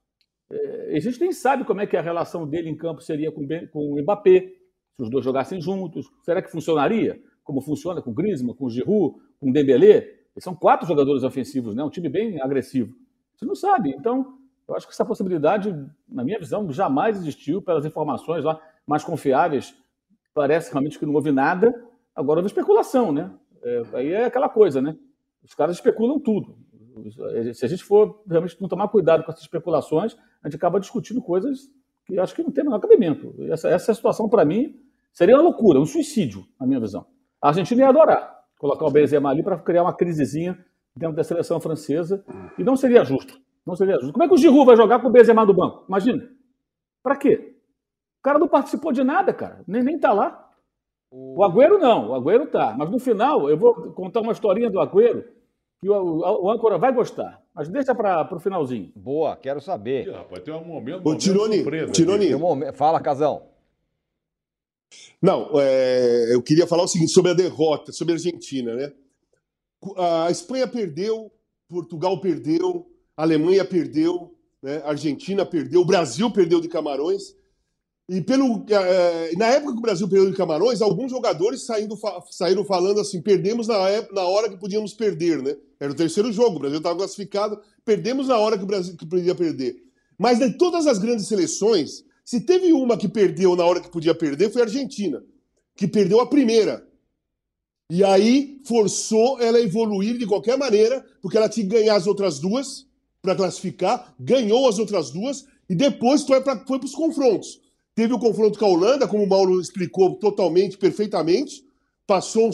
É, a gente nem sabe como é que a relação dele em campo seria com, com o Mbappé, se os dois jogassem juntos. Será que funcionaria? Como funciona com o Griezmann, com o Giroud, com o Dembélé? Eles são quatro jogadores ofensivos, né? um time bem agressivo. Você não sabe. Então, eu acho que essa possibilidade, na minha visão, jamais existiu pelas informações lá mais confiáveis. Parece realmente que não houve nada. Agora houve especulação, né? É, aí é aquela coisa, né? Os caras especulam tudo. Se a gente for realmente não tomar cuidado com essas especulações, a gente acaba discutindo coisas que acho que não tem menor cabimento. Essa, essa situação, para mim, seria uma loucura, um suicídio, na minha visão. A Argentina ia adorar colocar o Benzema ali para criar uma crisezinha dentro da seleção francesa e não seria justo. Não seria justo. Como é que o Giroud vai jogar com o Benzema do banco? Imagina. Para quê? O cara não participou de nada, cara. Nem, nem tá lá. O Agüero não, o Agüero tá. Mas no final, eu vou contar uma historinha do Agüero que o, o, o âncora vai gostar. Mas deixa para o finalzinho. Boa, quero saber. Ih, rapaz, tem um momento, Ô, Tironi, surpresa. Tironi. Um momento... Fala, Casão. Não, é, eu queria falar o seguinte sobre a derrota, sobre a Argentina, né? A Espanha perdeu, Portugal perdeu, a Alemanha perdeu, né? a Argentina perdeu, o Brasil perdeu de Camarões. E pelo, eh, na época que o Brasil perdeu de Camarões, alguns jogadores saindo, fa- saíram falando assim: perdemos na, ép- na hora que podíamos perder, né? Era o terceiro jogo, o Brasil estava classificado, perdemos na hora que o Brasil que podia perder. Mas de todas as grandes seleções, se teve uma que perdeu na hora que podia perder, foi a Argentina, que perdeu a primeira. E aí forçou ela a evoluir de qualquer maneira, porque ela tinha que ganhar as outras duas para classificar, ganhou as outras duas e depois foi para os confrontos. Teve o confronto com a Holanda, como o Mauro explicou totalmente, perfeitamente, passou,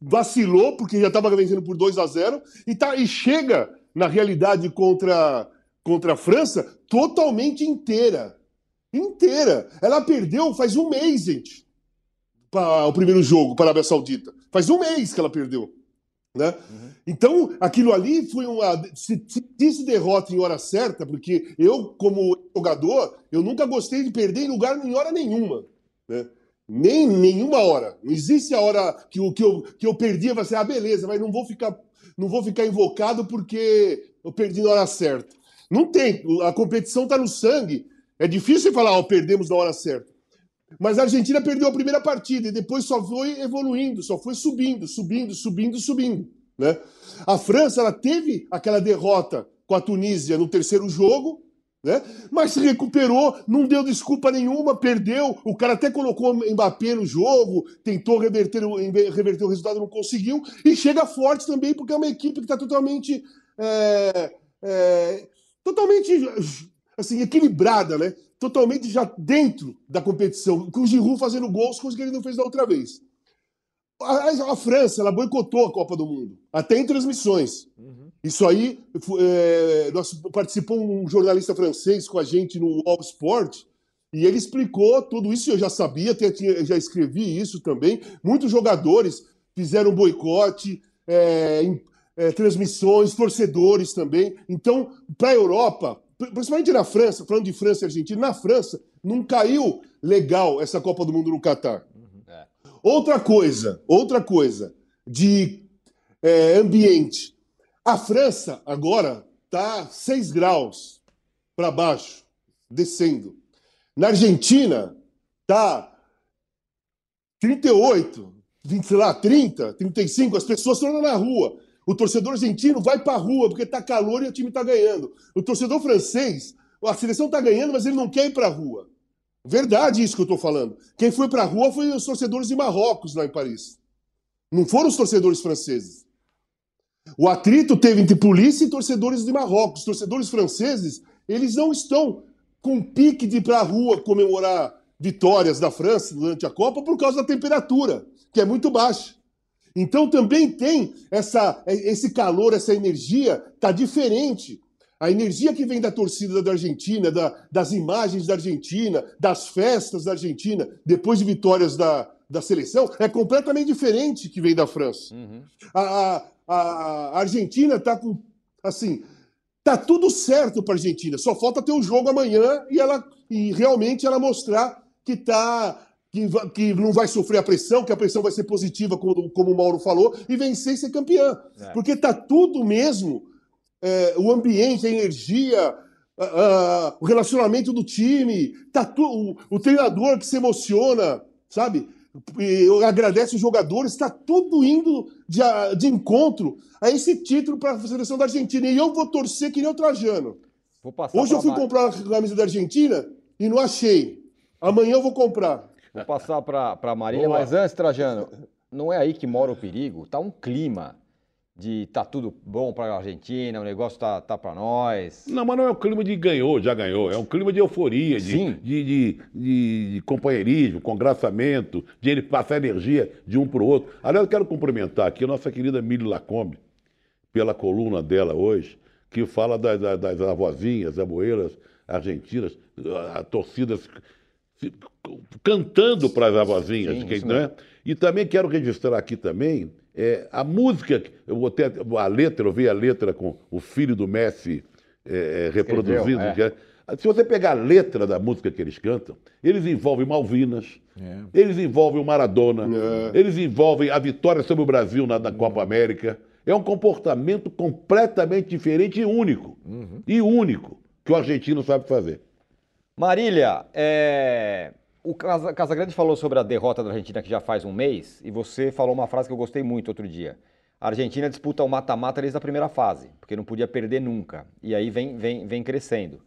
vacilou porque já estava vencendo por 2 a 0 e tá e chega na realidade contra contra a França totalmente inteira. Inteira. Ela perdeu faz um mês, gente para o primeiro jogo para a Arábia Saudita. Faz um mês que ela perdeu. Né? Então, aquilo ali foi uma. Se, se derrota em hora certa, porque eu, como jogador, eu nunca gostei de perder em lugar em hora nenhuma. Né? Nem nenhuma hora. Não existe a hora que, o, que, eu, que eu perdi, vai ser, ah, beleza, mas não vou ficar, não vou ficar invocado porque eu perdi na hora certa. Não tem. A competição está no sangue. É difícil falar, ó, perdemos na hora certa. Mas a Argentina perdeu a primeira partida e depois só foi evoluindo, só foi subindo, subindo, subindo, subindo. Né? A França ela teve aquela derrota com a Tunísia no terceiro jogo, né? mas se recuperou, não deu desculpa nenhuma, perdeu. O cara até colocou Mbappé no jogo, tentou reverter o, reverter o resultado, não conseguiu. E chega forte também, porque é uma equipe que está totalmente. é, é, totalmente assim, equilibrada, né? Totalmente já dentro da competição, com o Giroud fazendo gols, coisa que ele não fez da outra vez. A, a- a França, ela boicotou a Copa do Mundo, até em transmissões. Isso aí, é, nós participou um jornalista francês com a gente no All Sport, e ele explicou tudo isso, eu já sabia, até tinha- já escrevi isso também. Muitos jogadores fizeram boicote, é, é, transmissões, torcedores também. Então, para a Europa, principalmente na França, falando de França e Argentina, na França não caiu legal essa Copa do Mundo no Catar. Outra coisa, outra coisa de é, ambiente. A França agora está 6 graus para baixo, descendo. Na Argentina tá 38, 20, sei lá, 30, 35, as pessoas estão na rua. O torcedor argentino vai para a rua porque tá calor e o time tá ganhando. O torcedor francês, a seleção tá ganhando, mas ele não quer ir para a rua. Verdade isso que eu tô falando. Quem foi para a rua foi os torcedores de Marrocos lá em Paris. Não foram os torcedores franceses. O atrito teve entre polícia e torcedores de Marrocos. Os torcedores franceses, eles não estão com pique de ir para a rua comemorar vitórias da França durante a Copa por causa da temperatura, que é muito baixa. Então também tem essa, esse calor, essa energia, tá diferente. A energia que vem da torcida da Argentina, da- das imagens da Argentina, das festas da Argentina, depois de vitórias da, da seleção, é completamente diferente que vem da França. A, a- a Argentina está com. Assim, tá tudo certo para a Argentina. Só falta ter o jogo amanhã e ela e realmente ela mostrar que tá. Que, que não vai sofrer a pressão, que a pressão vai ser positiva, como, como o Mauro falou, e vencer e ser campeã. Porque tá tudo mesmo é, o ambiente, a energia, a- a- o relacionamento do time, tá tu, o, o treinador que se emociona, sabe? E agradece os jogadores, está tudo indo de, de encontro a esse título para a seleção da Argentina. E eu vou torcer que nem o Trajano. Hoje eu fui comprar a camisa da Argentina e não achei. Amanhã eu vou comprar. Vou passar para a Marília, mas antes, Trajano, não é aí que mora o perigo? Tá um clima de tá tudo bom para a Argentina, o negócio tá, tá para nós. Não, mas não é um clima de ganhou, já ganhou. É um clima de euforia, de, de, de, de- de companheirismo, congraçamento, de ele passar energia de um para o outro. Aliás, eu quero cumprimentar aqui a nossa querida Mili Lacombe, pela coluna dela hoje, que fala das, das, das avózinhas, aboeiras argentinas, a, cantando para as avózinhas. Sim, que- né? E também quero registrar aqui também é, a música, eu botei a, a letra, eu vi a letra com o filho do Messi é, é, reproduzindo. é. é- se você pegar a letra da música que eles cantam, eles envolvem Malvinas, eles envolvem o Maradona, eles envolvem a vitória sobre o Brasil na, na Copa América. É um comportamento completamente diferente e único. E único que o argentino sabe fazer. Marília, é, O Casa- Casagrande falou sobre a derrota da Argentina que já faz um mês, e você falou uma frase que eu gostei muito outro dia. A Argentina disputa o mata-mata desde a primeira fase, porque não podia perder nunca. E aí vem, vem, vem crescendo.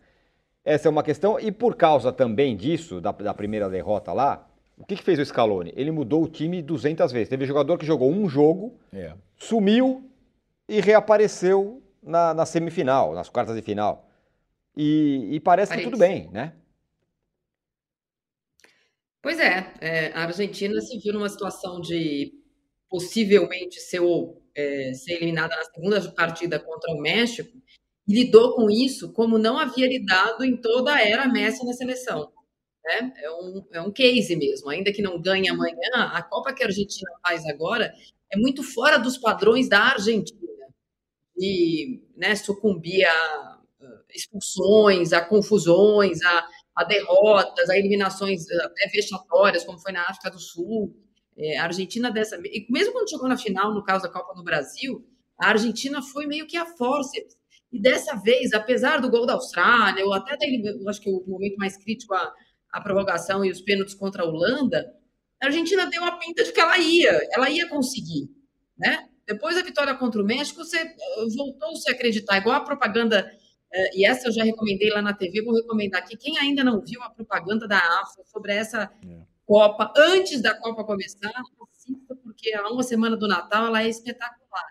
Essa é uma questão, e por causa também disso, da, da primeira derrota lá, o que, que fez o Scaloni? Ele mudou o time 200 vezes. Teve jogador que jogou um jogo, É. sumiu e reapareceu na, na semifinal, nas quartas de final. E, e parece que tudo bem, né? Pois é, é, a Argentina se viu numa situação de possivelmente ser, é, ser eliminada na segunda partida contra o México e lidou com isso como não havia lidado em toda a era Messi na seleção. né? É, um, é um case mesmo, ainda que não ganhe amanhã, a Copa que a Argentina faz agora é muito fora dos padrões da Argentina de né, sucumbir a expulsões, a confusões, a, a derrotas, a eliminações eh, até vexatórias, como foi na África do Sul. É, a Argentina dessa e mesmo quando chegou na final, no caso da Copa do Brasil, a Argentina foi meio que a forceps. E dessa vez, apesar do gol da Austrália, ou até eu acho que o momento mais crítico a, a prorrogação e os pênaltis contra a Holanda, a Argentina deu a pinta de que ela ia, ela ia conseguir, né? Depois da vitória contra o México, você eh, voltou-se a acreditar, igual a propaganda, eh, e essa eu já recomendei lá na TV, vou recomendar aqui. Quem ainda não viu a propaganda da AFA sobre essa Copa, antes da Copa começar, assista, porque há uma semana do Natal ela é espetacular.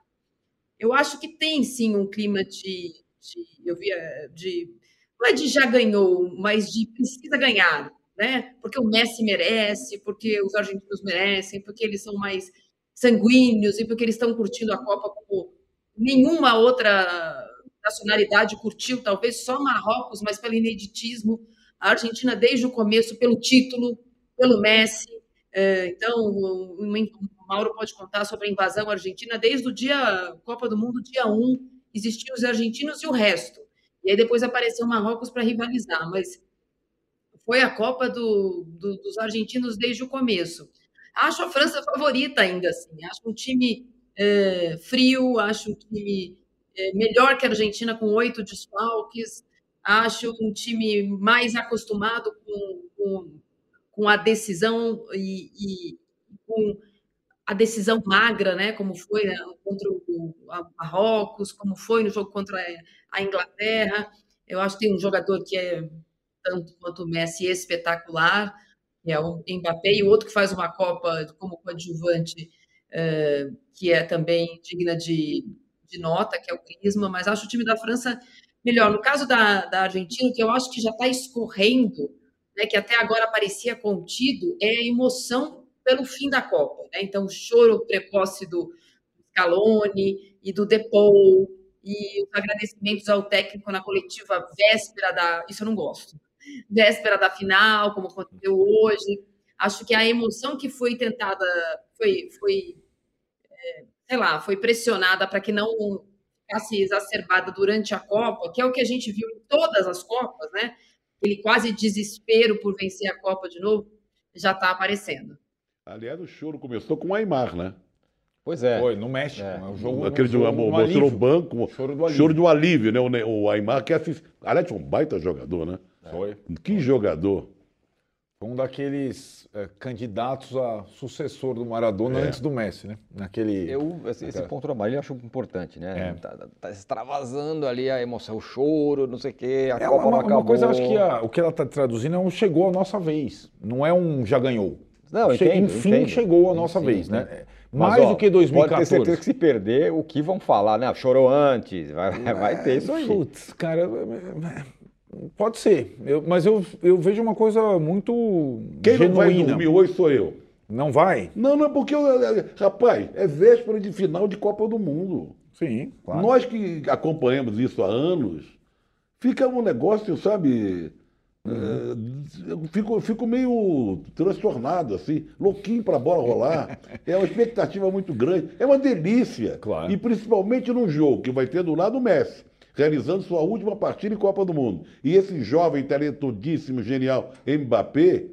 Eu acho que tem sim um clima de, de eu vi, eh, de não é de já ganhou, mas de precisa ganhar, né? Porque o Messi merece, porque os argentinos merecem, porque eles são mais sanguíneos e porque eles estão curtindo a Copa como nenhuma outra nacionalidade curtiu, talvez só Marrocos, mas pelo ineditismo. A Argentina, desde o começo, pelo título, pelo Messi. Eh, Então, o Mauro pode contar sobre a invasão argentina desde o dia Copa do Mundo, dia 1, existiam os argentinos e o resto. E aí depois apareceu Marrocos para rivalizar, mas foi a Copa do- do- dos argentinos desde o começo. Acho a França favorita ainda assim. Acho um time eh, frio, acho um time melhor que a Argentina com oito desfalques. Acho um time mais acostumado com, com, com a decisão e, e com a decisão magra, né? Como foi né, contra o Marrocos, como foi no jogo contra a Inglaterra. Eu acho que tem um jogador que é tanto quanto o Messi espetacular, que é o Mbappé, e o outro que faz uma Copa como coadjuvante, eh, que é também digna de, de nota, que é o Griezmann, mas acho o time da França melhor. No caso da, da Argentina, que eu acho que já está escorrendo, né, que até agora parecia contido, é a emoção pelo fim da Copa. Né? Então, o choro precoce do Scaloni e do Depou, e os agradecimentos ao técnico na coletiva véspera da. Isso eu não gosto. Véspera da final, como aconteceu hoje. Acho que a emoção que foi tentada, foi, foi sei lá, foi pressionada para que não ficasse exacerbada durante a Copa, que é o que a gente viu em todas as Copas, né? Aquele quase desespero por vencer a Copa de novo, já está aparecendo. Aliás, o choro começou com o Aymar, né? Pois é. Foi, no México. É. né? O jogo, Aquele jogo, jogo, um mostrou o banco, Choro do alívio. choro do alívio, né? O, o Aymar que assist... Aliás, um baita jogador, né? Foi. Que jogador. Foi um daqueles eh, candidatos a sucessor do Maradona É. antes do Messi, né? Naquele. Eu, esse, esse Aquela- ponto do Amarilho eu acho importante, né? É. Tá, tá extravasando ali a emoção, o choro, não sei o quê, a É Copa uma, não uma acabou. coisa, acho que a- o que ela está traduzindo é um chegou a nossa vez. Não é um já ganhou. Não, Che- entendo, Enfim, entendo. chegou a nossa vez, entendo. né? Mas, Mais ó, do que 2014. Pode ter certeza que se perder, o que vão falar, né? Chorou antes, vai, vai ter isso aí. Putz, cara, é- é- pode ser. Eu- mas eu, eu vejo uma coisa muito Quem não vai genuína. dormir hoje sou eu. Não vai? Não, não, porque, eu- rapaz, é véspera de final de Copa do Mundo. Sim, claro. Nós que acompanhamos isso há anos, fica um negócio, sabe? é, eu fico, eu fico meio transtornado, assim, louquinho para a bola rolar. É uma expectativa muito grande. É uma delícia. Claro. E principalmente num jogo que vai ter do lado o Messi, realizando sua última partida em Copa do Mundo. E esse jovem, talentudíssimo, genial Mbappé,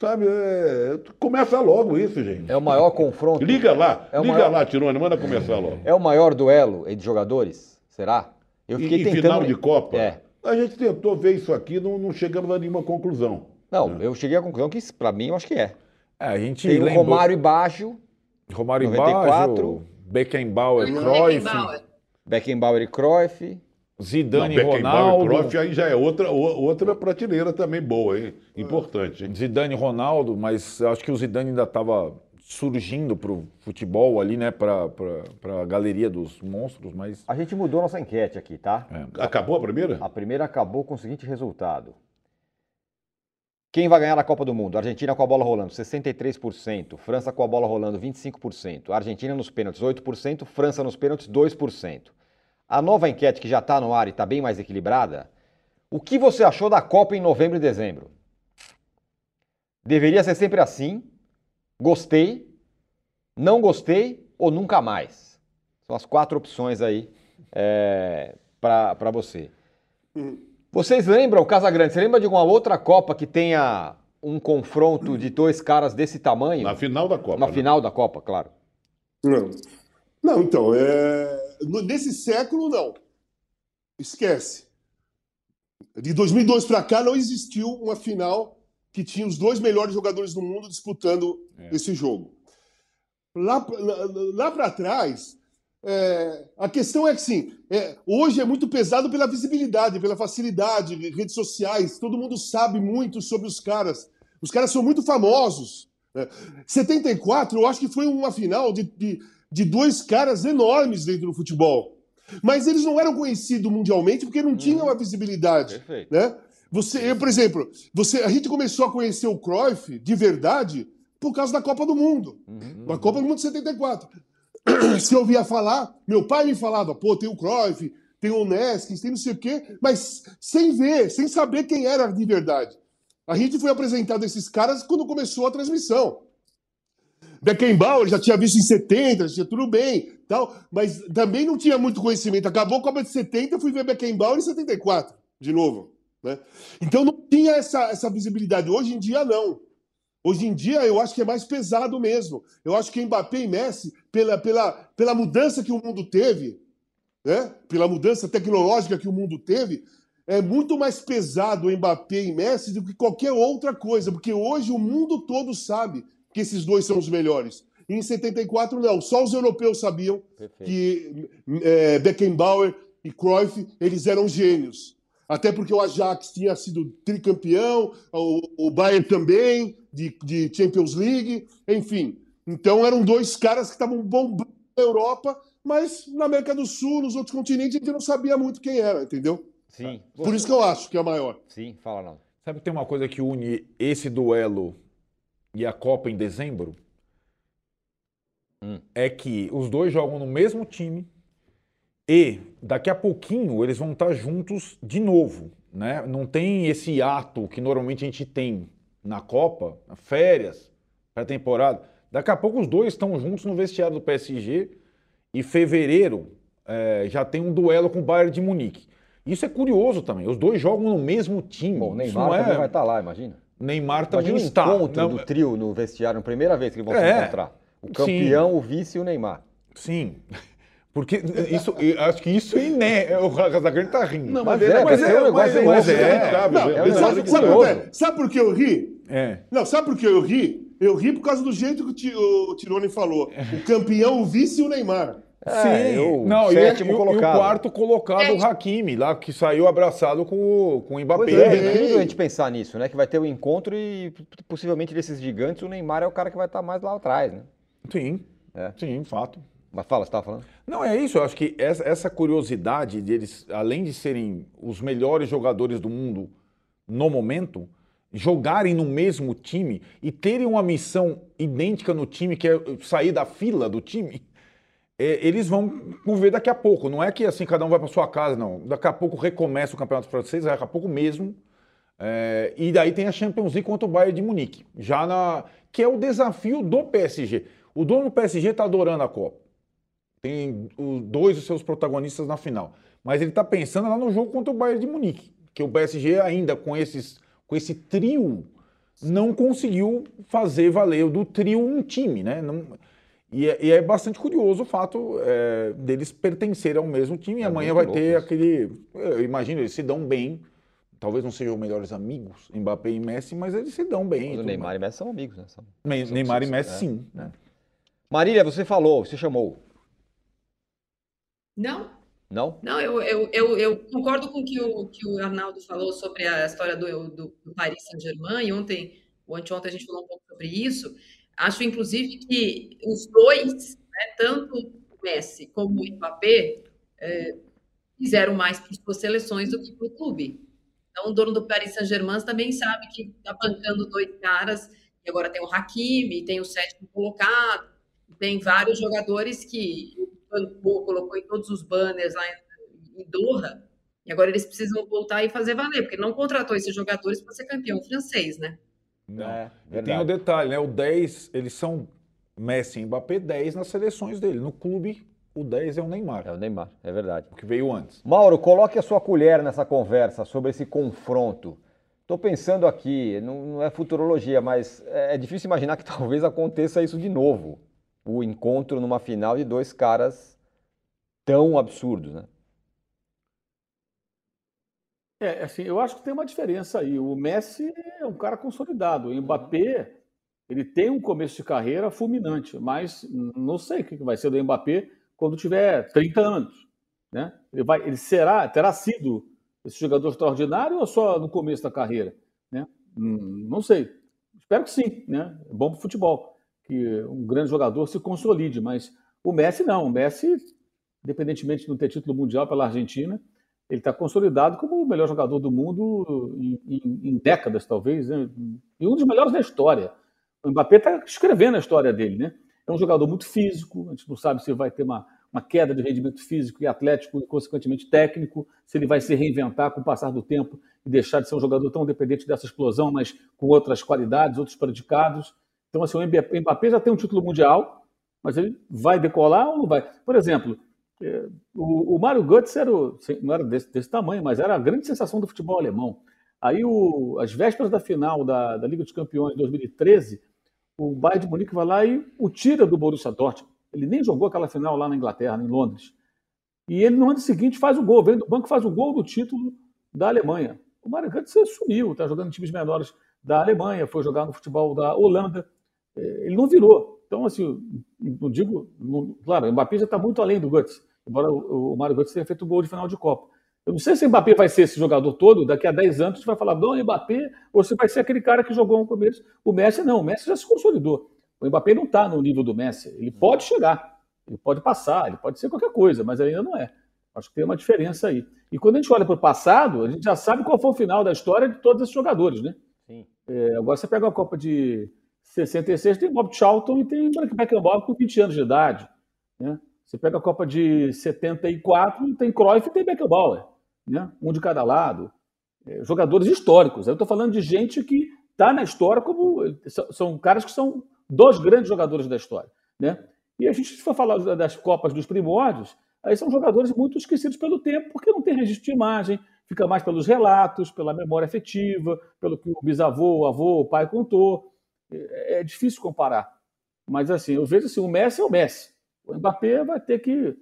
sabe? é, começa logo isso, gente. É o maior confronto. Liga lá, É liga maior- lá, Tirone, manda começar logo. É o maior duelo entre jogadores? Será? Eu fiquei em tentando. final de Copa, É. a gente tentou ver isso aqui, não, não chegamos a nenhuma conclusão. Não, eu cheguei à conclusão que, pra mim, eu acho que é. É, a gente Tem o lembrou- Romário e Baggio, Romário 94. Baggio, Beckenbauer, Cruyff, Beckenbauer. Beckenbauer e Cruyff. Zidane, Beckenbauer e Ronaldo, Cruyff aí já é outra, o- outra prateleira também boa, hein? Importante, hein? Zidane, Ronaldo, mas eu acho que o Zidane ainda estava surgindo pro futebol ali, né, para a galeria dos monstros, mas A gente mudou nossa enquete aqui, tá? Acabou a primeira? A primeira acabou com o seguinte resultado. Quem vai ganhar a Copa do Mundo? Argentina com a bola rolando, 63%. França com a bola rolando, 25%. Argentina nos pênaltis, 8%. França nos pênaltis, 2%. A nova enquete que já está no ar e está bem mais equilibrada. O que você achou da Copa em novembro e dezembro? Deveria ser sempre assim? Gostei? Não gostei? Ou nunca mais? São as quatro opções aí é, para você. Vocês lembram, o Casagrande, você lembra de alguma outra Copa que tenha um confronto de dois caras desse tamanho? Na final da Copa. Na né? final da Copa, claro. Não, não então, é... nesse século, não. Esquece. De 2002 para cá, não existiu uma final que tinha os dois melhores jogadores do mundo disputando esse jogo. Lá, lá, lá para trás, é, a questão é que, sim, é, hoje é muito pesado pela visibilidade, pela facilidade, redes sociais, todo mundo sabe muito sobre os caras. Os caras são muito famosos. né? 74, eu acho que foi uma final de, de, de dois caras enormes dentro do futebol. Mas eles não eram conhecidos mundialmente porque não tinham a visibilidade. Perfeito. Né? Você, eu, por exemplo, você, a gente começou a conhecer o Cruyff de verdade por causa da Copa do Mundo. Uhum. Da Copa do Mundo de 74. Se ouvia falar, meu pai me falava, pô, tem o Cruyff, tem o Neskins, tem não sei o quê, mas sem ver, sem saber quem era de verdade. A gente foi apresentado esses caras quando começou a transmissão. Beckenbauer já tinha visto em 70, já tinha tudo bem, tal, mas também não tinha muito conhecimento. Acabou a Copa de 70, fui ver Beckenbauer em 74, de novo. Né? Então não tinha essa, essa visibilidade. Hoje em dia, não. Hoje em dia, eu acho que é mais pesado mesmo. Eu acho que Mbappé e Messi, pela, pela, pela mudança que o mundo teve, né? pela mudança tecnológica que o mundo teve, é muito mais pesado o Mbappé e Messi do que qualquer outra coisa, porque hoje o mundo todo sabe que esses dois são os melhores. E em 74, não. Só os europeus sabiam Perfeito. que é, Beckenbauer e Cruyff, eles eram gênios. Até porque o Ajax tinha sido tricampeão, o, o Bayern também, de, de Champions League, enfim. Então eram dois caras que estavam bombando na Europa, mas na América do Sul, nos outros continentes, a gente não sabia muito quem era, entendeu? Sim. Por isso que eu acho que é a maior. Sim, fala não. sabe que tem uma coisa que une esse duelo e a Copa em dezembro? Hum. É que os dois jogam no mesmo time e daqui a pouquinho eles vão estar juntos de novo, né? Não tem esse ato que normalmente a gente tem na Copa, férias, pré-temporada. Daqui a pouco os dois estão juntos no vestiário do PSG e fevereiro eh, já tem um duelo com o Bayern de Munique. Isso é curioso também. Os dois jogam no mesmo time. Bom, o Isso Neymar não é... também vai estar lá, imagina. Neymar também Imagina o está. encontro Não, do trio no vestiário, primeira vez que eles vão se É. encontrar. O campeão, o vice e o Neymar. Sim. Porque isso, acho que isso é iné. O Casagrande tá rindo. Não, Mas mas, é, é, mas é, mas é. Não, É sabe, negócio sabe, curioso. por quê? sabe por que eu ri? É. Não, sabe por que eu ri? Eu ri por causa do jeito que o Ti- o Tirone falou. O campeão, o vice e o Neymar. É, eu, não, e, sétimo e o- e colocado. o quarto colocado, o Sétimo. Hakimi, lá que saiu abraçado com, o- com o Mbappé. É, é né? incrível a gente pensar nisso, né? Que vai ter o encontro e possivelmente desses gigantes o Neymar é o cara que vai estar mais lá atrás, né? Sim, É. sim, fato. Mas fala, você estava falando? Não, é isso. Eu acho que essa, essa curiosidade deles, além de serem os melhores jogadores do mundo no momento, jogarem no mesmo time e terem uma missão idêntica no time, que é sair da fila do time, é, eles vão ver daqui a pouco. Não é que assim cada um vai para sua casa, não. Daqui a pouco recomeça o Campeonato Francês, daqui a pouco mesmo. É, e daí tem a Champions League contra o Bayern de Munique, já na que é o desafio do PSG. O dono do PSG está adorando a Copa tem dois dos seus protagonistas na final. Mas ele está pensando lá no jogo contra o Bayern de Munique, que o PSG ainda com esses com esse trio não conseguiu fazer valer do trio um time, né? Não- e, é, e é bastante curioso o fato é, deles pertencerem ao mesmo time. E É amanhã vai ter isso. aquele, eu imagino eles se dão bem, talvez não sejam melhores amigos, Mbappé e Messi, mas eles se dão bem. Mas o Neymar mais. e Messi são amigos, né? São- Ne- são- Neymar e Messi, é, sim. é. Marília, você falou, você chamou. Não, Não? não, eu, eu, eu, eu concordo com que o que o Arnaldo falou sobre a história do, do, do Paris Saint-Germain, e ontem, ou anteontem, a gente falou um pouco sobre isso. Acho, inclusive, que os dois, né, tanto o Messi como o Mbappé, eh, fizeram mais para as suas seleções do que para o clube. Então, o dono do Paris Saint-Germain também sabe que está bancando dois caras, e agora tem o Hakimi, tem o sétimo colocado, tem vários jogadores que bancou, colocou em todos os banners lá em, Doha, e agora eles precisam voltar e fazer valer, porque não contratou esses jogadores para ser campeão francês, né? Não. É, E tem o verdade. detalhe, né? O 10, eles são Messi e Mbappé 10 nas seleções dele. No clube, o 10 é o Neymar, É o Neymar, é verdade. o que veio antes. Mauro, coloque a sua colher nessa conversa sobre esse confronto. Estou pensando aqui, não, não é futurologia, mas é, é difícil imaginar que talvez aconteça isso de novo. O encontro numa final de dois caras tão absurdos, né? É, assim, eu acho que tem uma diferença aí. O Messi é um cara consolidado. O Mbappé, ele tem um começo de carreira fulminante, mas não sei o que vai ser do Mbappé quando tiver 30 anos. Né? Ele, vai, ele será, terá sido esse jogador extraordinário ou só no começo da carreira? Né? Hum, Não sei. Espero que sim. Né? É bom para futebol que um grande jogador se consolide, mas o Messi não. O Messi, independentemente de não ter título mundial pela Argentina, ele está consolidado como o melhor jogador do mundo em, em- em décadas, talvez, né? e um dos melhores da história. O Mbappé está escrevendo a história dele, né? É um jogador muito físico, a gente não sabe se vai ter uma, uma queda de rendimento físico e atlético e, consequentemente, técnico, se ele vai se reinventar com o passar do tempo e deixar de ser um jogador tão dependente dessa explosão, mas com outras qualidades, outros predicados. Então, assim, o Mbappé- já tem um título mundial, mas ele vai decolar ou não vai? Por exemplo, é, o, o Mário Götze era o- não era desse, desse tamanho, mas era a grande sensação do futebol alemão. Aí, o, as vésperas da final da, da Liga dos Campeões de 2013, o Bayern de Munique vai lá e o tira do Borussia Dortmund. Ele nem jogou aquela final lá na Inglaterra, em Londres. E ele, no ano seguinte, faz o gol, vem do banco, faz o gol do título da Alemanha. O Mário Götze sumiu, está jogando em times menores da Alemanha, foi jogar no futebol da Holanda. É, Ele não virou. Então, assim, não digo. não- claro, o Mbappé já está muito além do Götze, embora o, o Mário Götze tenha feito o gol de final de Copa. Eu não sei se o Mbappé vai ser esse jogador todo, daqui a 10 anos gente vai falar, não, Mbappé, ou se vai ser aquele cara que jogou no começo. O Messi não, o Messi já se consolidou. O Mbappé não está no nível do Messi. Ele pode chegar, ele pode passar, ele pode ser qualquer coisa, mas ainda não é. Acho que tem uma diferença aí. E quando a gente olha para o passado, a gente já sabe qual foi o final da história de todos esses jogadores, né? Sim. É, agora você pega a Copa de 66, tem Bob Charlton e tem Beckenbauer com 20 anos de idade. Né? Você pega a Copa de 74, tem Cruyff e tem Beckenbauer. Né? Um de cada lado. É, jogadores históricos. Eu estou falando de gente que está na história como... São, são caras que são dos grandes jogadores da história. Né? E a gente, se for falar das Copas dos primórdios, aí são jogadores muito esquecidos pelo tempo, porque não tem registro de imagem, fica mais pelos relatos, pela memória afetiva, pelo que o bisavô, o avô, o pai contou. É, é difícil comparar. Mas assim, eu vejo assim, o Messi é o Messi. O Mbappé vai ter que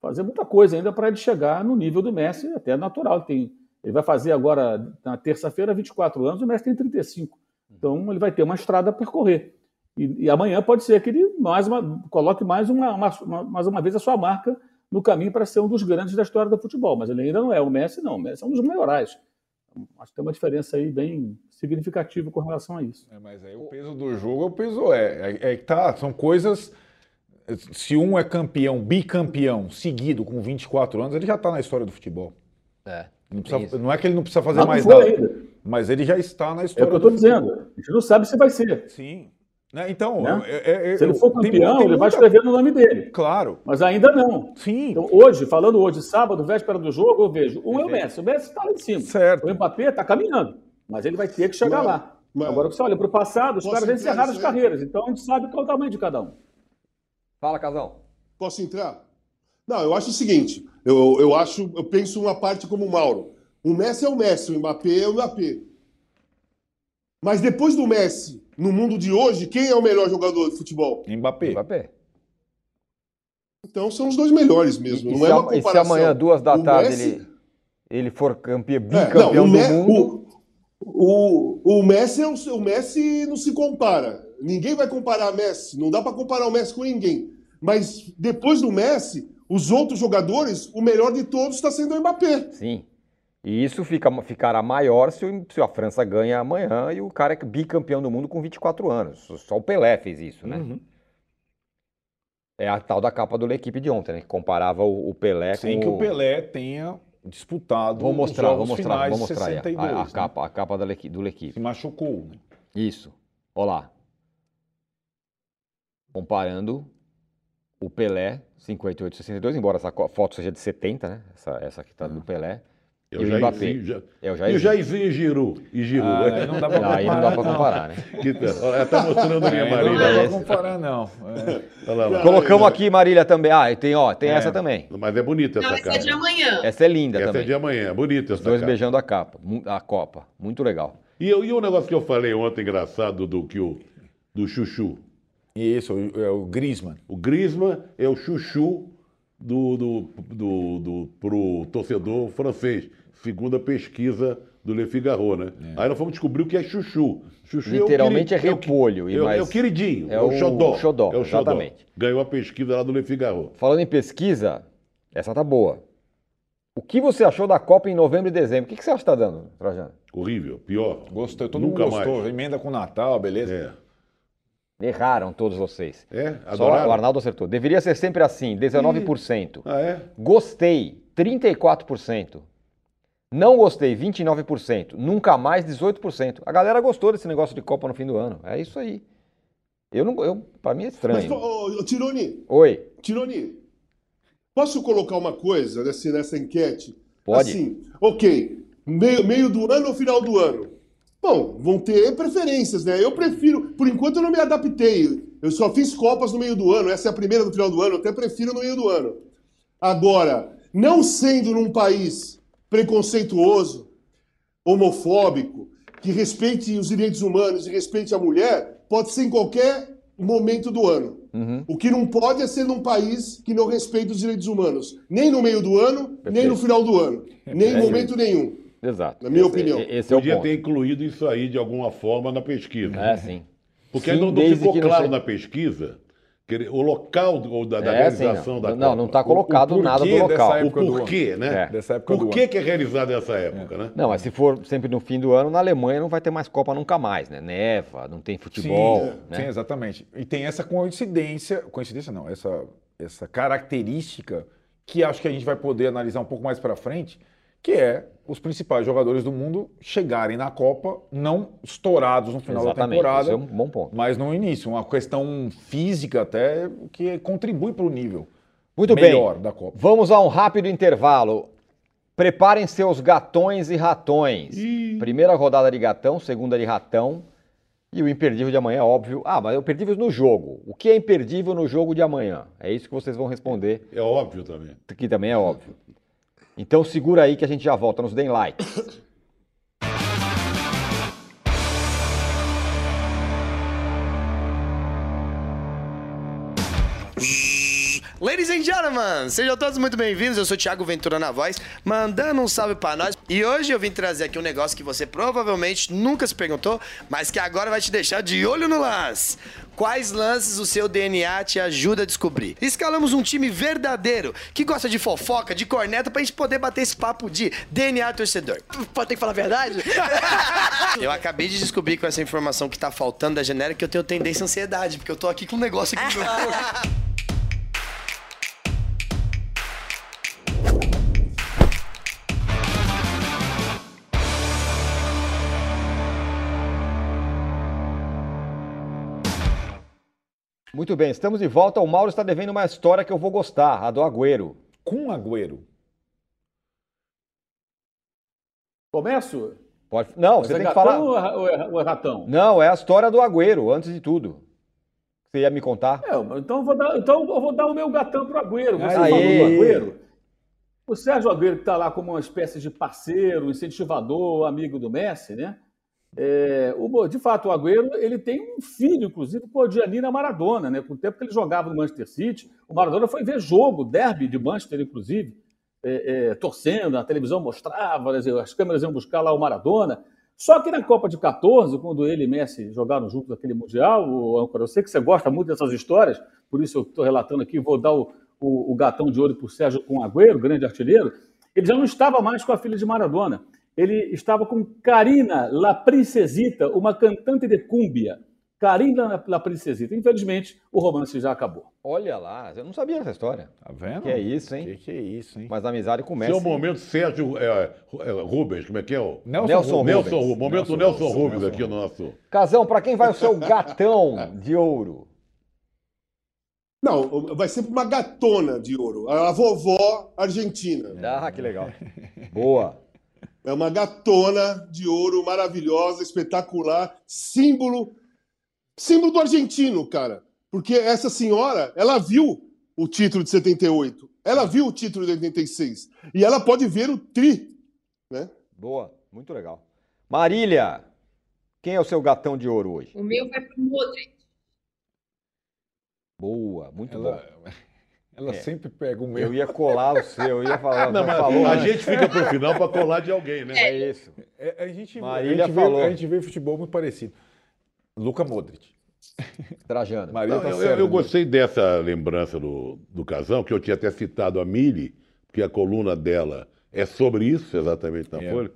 fazer muita coisa ainda para ele chegar no nível do Messi, até natural. Ele, tem, ele vai fazer agora, na terça-feira, 24 anos, o Messi tem 35. Então ele vai ter uma estrada a percorrer. E, e amanhã pode ser que ele mais uma, coloque mais uma, uma, mais uma vez a sua marca no caminho para ser um dos grandes da história do futebol. Mas ele ainda não é. O Messi não. O Messi é um dos maiorais. Acho que tem uma diferença aí bem significativa com relação a isso. É, mas aí o peso do jogo é o peso. É, é, é que tá, são coisas. Se um é campeão, bicampeão, seguido com 24 anos, ele já está na história do futebol. É. Não, tem precisa- não é que ele não precisa fazer não mais nada, ainda. mas ele já está na É história o que eu estou dizendo. A gente não sabe se vai ser. Sim. Né, Então, Né? é- é- Se ele for tem- campeão, tem ele vai muita- escrever no nome dele. Claro. Mas ainda não. Sim. Então, hoje, falando hoje, sábado, véspera do jogo, eu vejo. Um é o Messi. O Messi está lá em cima. Certo. O Mbappé está caminhando. Mas ele vai ter que chegar Mas- lá. mas- Agora, você olha para o passado, os caras encerraram as carreiras. Então, a gente sabe qual é o tamanho de cada um. Fala, Casão. Posso entrar? Não, eu acho o seguinte, eu, eu acho, eu penso uma parte como o Mauro. O Messi é o Messi, o Mbappé é o Mbappé. Mas depois do Messi, no mundo de hoje, quem é o melhor jogador de futebol? Mbappé. Mbappé. Então são os dois melhores mesmo. e não se, é uma a- e se comparação. amanhã, duas da O tarde, Messi- ele, ele for campeão, É, bicampeão não, o, do Me- mundo. o, o, o Messi é o, o Messi não se compara. Ninguém vai comparar Messi. Não dá para comparar o Messi com ninguém. Mas depois do Messi, os outros jogadores, o melhor de todos está sendo o Mbappé. Sim. E isso fica, ficará maior se, o- se a França ganha amanhã e o cara é bicampeão do mundo com 24 anos. Só o Pelé fez isso, né? Uhum. É a tal da capa do equipe de ontem, né? Que comparava o, o Pelé Sem com que o Pelé tenha disputado Vou mostrar, os vou jogos mostrar, finais vou mostrar aí a- 62, a, a né? capa, a capa da Lequi- do Se L'Equipe. machucou, né? Isso. Olha lá. Comparando o Pelé, 58 62, embora essa foto seja de 70, né? Essa, essa aqui tá do Pelé. Eu e o já Mbappé. exi- já- É o Jair. E o Jairzinho e Giru? E Giru? Ah, aí não dá pra comparar. Aí não dá pra comparar, né? Ela tá mostrando a minha É, não Marília. dá pra esse. comparar, não. É. Olha lá. Colocamos aqui, Marília, também. Ah, e tem, ó, tem É. essa também. Mas é bonita Não, essa essa é capa. de amanhã. Essa é linda Essa também. é de amanhã, é bonita Os essa dois capa. beijando a capa, a Copa. Muito legal. E, eu- e o negócio que eu falei ontem, engraçado, do que o do Chuchu. Isso, o- é o Griezmann. O Griezmann é o chuchu do, do, do, do, pro torcedor francês, segundo a pesquisa do Le Figaro, né? Aí nós fomos descobrir o que é chuchu. Chuchu Literalmente o é queri- repolho, e É, o- mais- é o queridinho, é é, o o xodó. xodó, é o xodó. exatamente. Ganhou a pesquisa lá do Le Figaro. Falando em pesquisa, essa tá boa. O que você achou da Copa em novembro e dezembro? O que, que você acha que tá dando, Trajano? Horrível, pior. Gostou, todo Nunca mundo gostou. mais. Emenda com Natal, beleza? É, Erraram todos vocês. é Só adoraram? o Arnaldo acertou. Deveria ser sempre assim, 19%. Ah, é? Gostei, 34%. Não gostei, 29%. Nunca mais, 18%. A galera gostou desse negócio de Copa no fim do ano. É isso aí. Eu não, eu, pra mim é Mas, estranho. ô, ô, Tironi, Oi, Tironi, posso colocar uma coisa nessa, nessa enquete? Pode. Assim, ok, meio, meio do ano ou final do ano? Bom, vão ter preferências, né? Eu prefiro, por enquanto eu não me adaptei. Eu só fiz Copas no meio do ano, essa é a primeira do final do ano, eu até prefiro no meio do ano. Agora, não sendo num país preconceituoso, homofóbico, que respeite os direitos humanos e respeite a mulher, pode ser em qualquer momento do ano. Uhum. O que não pode é ser num país que não respeita os direitos humanos. Nem no meio do ano, nem no final do ano. Nem em É momento nenhum. exato. Na minha Esse- opinião. Esse é o Podia ponto. ter incluído isso aí de alguma forma na pesquisa. É, sim. Porque Sim, não, não ficou não claro seja- na pesquisa o local do- ou da, da É, sim, realização não. da Não, Copa. não tá colocado porquê nada do dessa local. O época do porquê, né? É. Dessa época Por do que, ano. que é realizado nessa época, né? Não, mas se for sempre no fim do ano, na Alemanha não vai ter mais Copa nunca mais, né? Neva, não tem futebol, Sim, né? sim, exatamente. E tem essa coincidência, coincidência não, essa, essa característica que acho que a gente vai poder analisar um pouco mais para frente, que é os principais jogadores do mundo chegarem na Copa não estourados no final Exatamente, da temporada, é um bom ponto. mas no início, uma questão física até que contribui para o nível Muito melhor bem. da Copa. Vamos a um rápido intervalo. Preparem seus gatões e ratões. Primeira rodada de gatão, segunda de ratão. E o imperdível de amanhã, é óbvio. Ah, mas o imperdível no jogo. O que é imperdível no jogo de amanhã? É isso que vocês vão responder, É óbvio também. que também é óbvio. Então segura aí que a gente já volta. Nos deem like. Ladies and gentlemen, sejam todos muito bem-vindos. Eu sou o Thiago Ventura na voz, mandando um salve pra nós. E hoje eu vim trazer aqui um negócio que você provavelmente nunca se perguntou, mas que agora vai te deixar de olho no lance. Quais lances o seu DNA te ajuda a descobrir? Escalamos um time verdadeiro que gosta de fofoca, de corneta, pra gente poder bater esse papo de DNA torcedor. Pode ter que falar a verdade? eu acabei de descobrir com essa informação que tá faltando da genérica que eu tenho tendência à ansiedade, porque eu tô aqui com um negócio aqui. no- Muito bem, estamos de volta. O Mauro está devendo uma história que eu vou gostar, a do Agüero. Com Agüero. Começo? Pode... Não, Mas você é tem que falar. É, ou é- ou é ratão? Não, é a história do Agüero, antes de tudo. Você ia me contar? É, então, eu vou dar, então eu vou dar o meu gatão pro Agüero. Você Aê! falou do Agüero. O Sérgio Agüero, que está lá como uma espécie de parceiro, incentivador, amigo do Messi, né? É, o- de fato, o Agüero ele tem um filho, inclusive, com o Giannina Maradona, né? Com o tempo que ele jogava no Manchester City. O Maradona foi ver jogo, derby de Manchester, inclusive. é, é, torcendo, a televisão mostrava, as câmeras iam buscar lá o Maradona. Só que na Copa de 14, quando ele e Messi jogaram juntos aquele Mundial, o eu sei que você gosta muito dessas histórias, por isso eu estou relatando aqui, vou dar o, o, o gatão de ouro para o Sérgio com Agüero, grande artilheiro. Ele já não estava mais com a filha de Maradona. Ele estava com Karina La Princesita, uma cantante de cúmbia. Karina La Princesita. Infelizmente, o romance já acabou. Olha lá, eu não sabia dessa história. Tá vendo? Que é isso, hein? Que, que é isso, hein? Mas a amizade começa. Seu momento, Sérgio é, é, Rubens, como é que é o? Nelson, Nelson Rubens. Nelson Rubens. Momento Nelson, Rubens aqui no nosso. Casão, pra quem vai o seu gatão de ouro? Não, vai ser uma gatona de ouro. A vovó argentina. Ah, que legal. Boa. É uma gatona de ouro maravilhosa, espetacular, símbolo, símbolo do argentino, cara. Porque essa senhora, ela viu o título de 78, ela viu o título de 86 e ela pode ver o tri, né? Boa, muito legal. Marília, quem é o seu gatão de ouro hoje? O meu vai para o Modric. Boa, muito Ela, bom. Ela É. sempre pega o meu. Eu ia colar o seu, eu ia falar. Não, mas falou, a né? gente fica pro final pra colar de alguém, né? É isso. É, a, gente, a, Marília gente falou. vê, a gente vê futebol muito parecido. Luca Modric. Trajano. Marília Não, tá eu, eu gostei dessa lembrança do, do casão, que eu tinha até citado a Mili, porque a coluna dela é sobre isso, exatamente na É. Folha.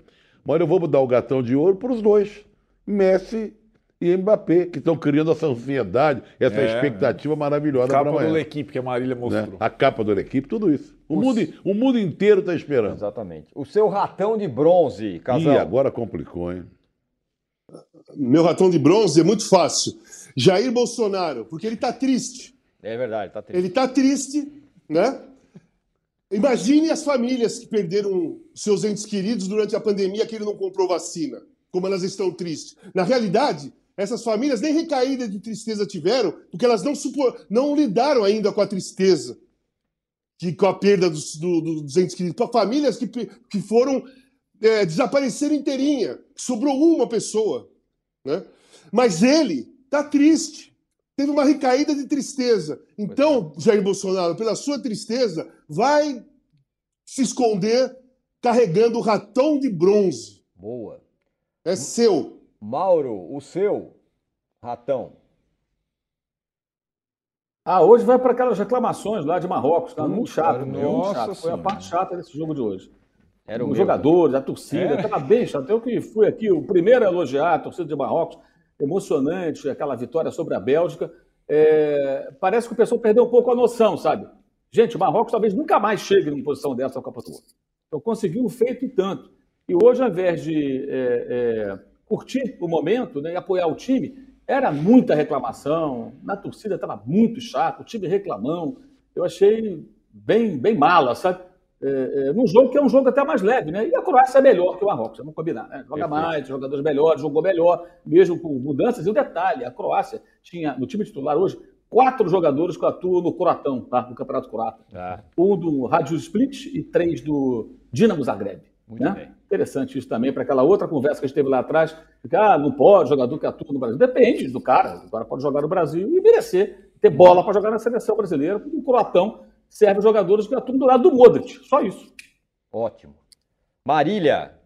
Mas eu vou dar o gatão de ouro para os dois, Messi e Mbappé, que estão criando essa ansiedade, essa É. expectativa maravilhosa para Capa do amanhã. equipe que a Marília né? mostrou. A capa da equipe, tudo isso. O mundo, o mundo inteiro está esperando. Exatamente. O seu ratão de bronze, Casão. Ih, agora complicou, hein? Meu ratão de bronze é muito fácil. Jair Bolsonaro, porque ele tá triste. É verdade, tá triste. Ele tá triste, né? Imagine as famílias que perderam seus entes queridos durante a pandemia que ele não comprou vacina, como elas estão tristes. Na realidade, essas famílias nem recaída de tristeza tiveram, porque elas não, supo- não lidaram ainda com a tristeza, que, com a perda dos, do- do- dos entes queridos. Para famílias que, que foram é, desapareceram inteirinha, sobrou uma pessoa. Né? Mas ele tá triste. Teve uma recaída de tristeza. Então, Jair Bolsonaro, pela sua tristeza, vai se esconder carregando o ratão de bronze. Boa. É seu. Mauro, o seu ratão. Ah, hoje vai para aquelas reclamações lá de Marrocos, tá muito chato. cara, meu, muito nossa chato. Foi a parte chata desse jogo de hoje. Era o Os jogadores, a torcida, É? estava bem chato. Eu que fui aqui, o primeiro a elogiar a torcida de Marrocos, emocionante, aquela vitória sobre a Bélgica. É, parece que o pessoal perdeu um pouco a noção, sabe? Gente, o Marrocos talvez nunca mais chegue numa posição dessa na Copa do Mundo. Então conseguiu um feito e tanto. E hoje, ao invés de é, é, curtir o momento né, e apoiar o time, era muita reclamação, na torcida estava muito chato, o time reclamão. Eu achei bem, bem mala, sabe? É, é, num jogo que é um jogo até mais leve, né? E a Croácia é melhor que o Marrocos, vamos combinar, né? Joga mais, jogadores melhores, jogou melhor, mesmo com mudanças. E o detalhe, a Croácia tinha, no time titular hoje, quatro jogadores que atuam no Croatão, tá? No Campeonato Croata. Tá. Um do Rádio Split e três do Dinamo Zagreb. Muito né? bem. Interessante isso também, para aquela outra conversa que a gente teve lá atrás, que ah, não pode jogador que atua no Brasil. Depende do cara. O cara pode jogar no Brasil e merecer ter bola para jogar na seleção brasileira, porque o Croatão serve jogadores que atuam do lado do Modric. Só isso. Ótimo. Marília.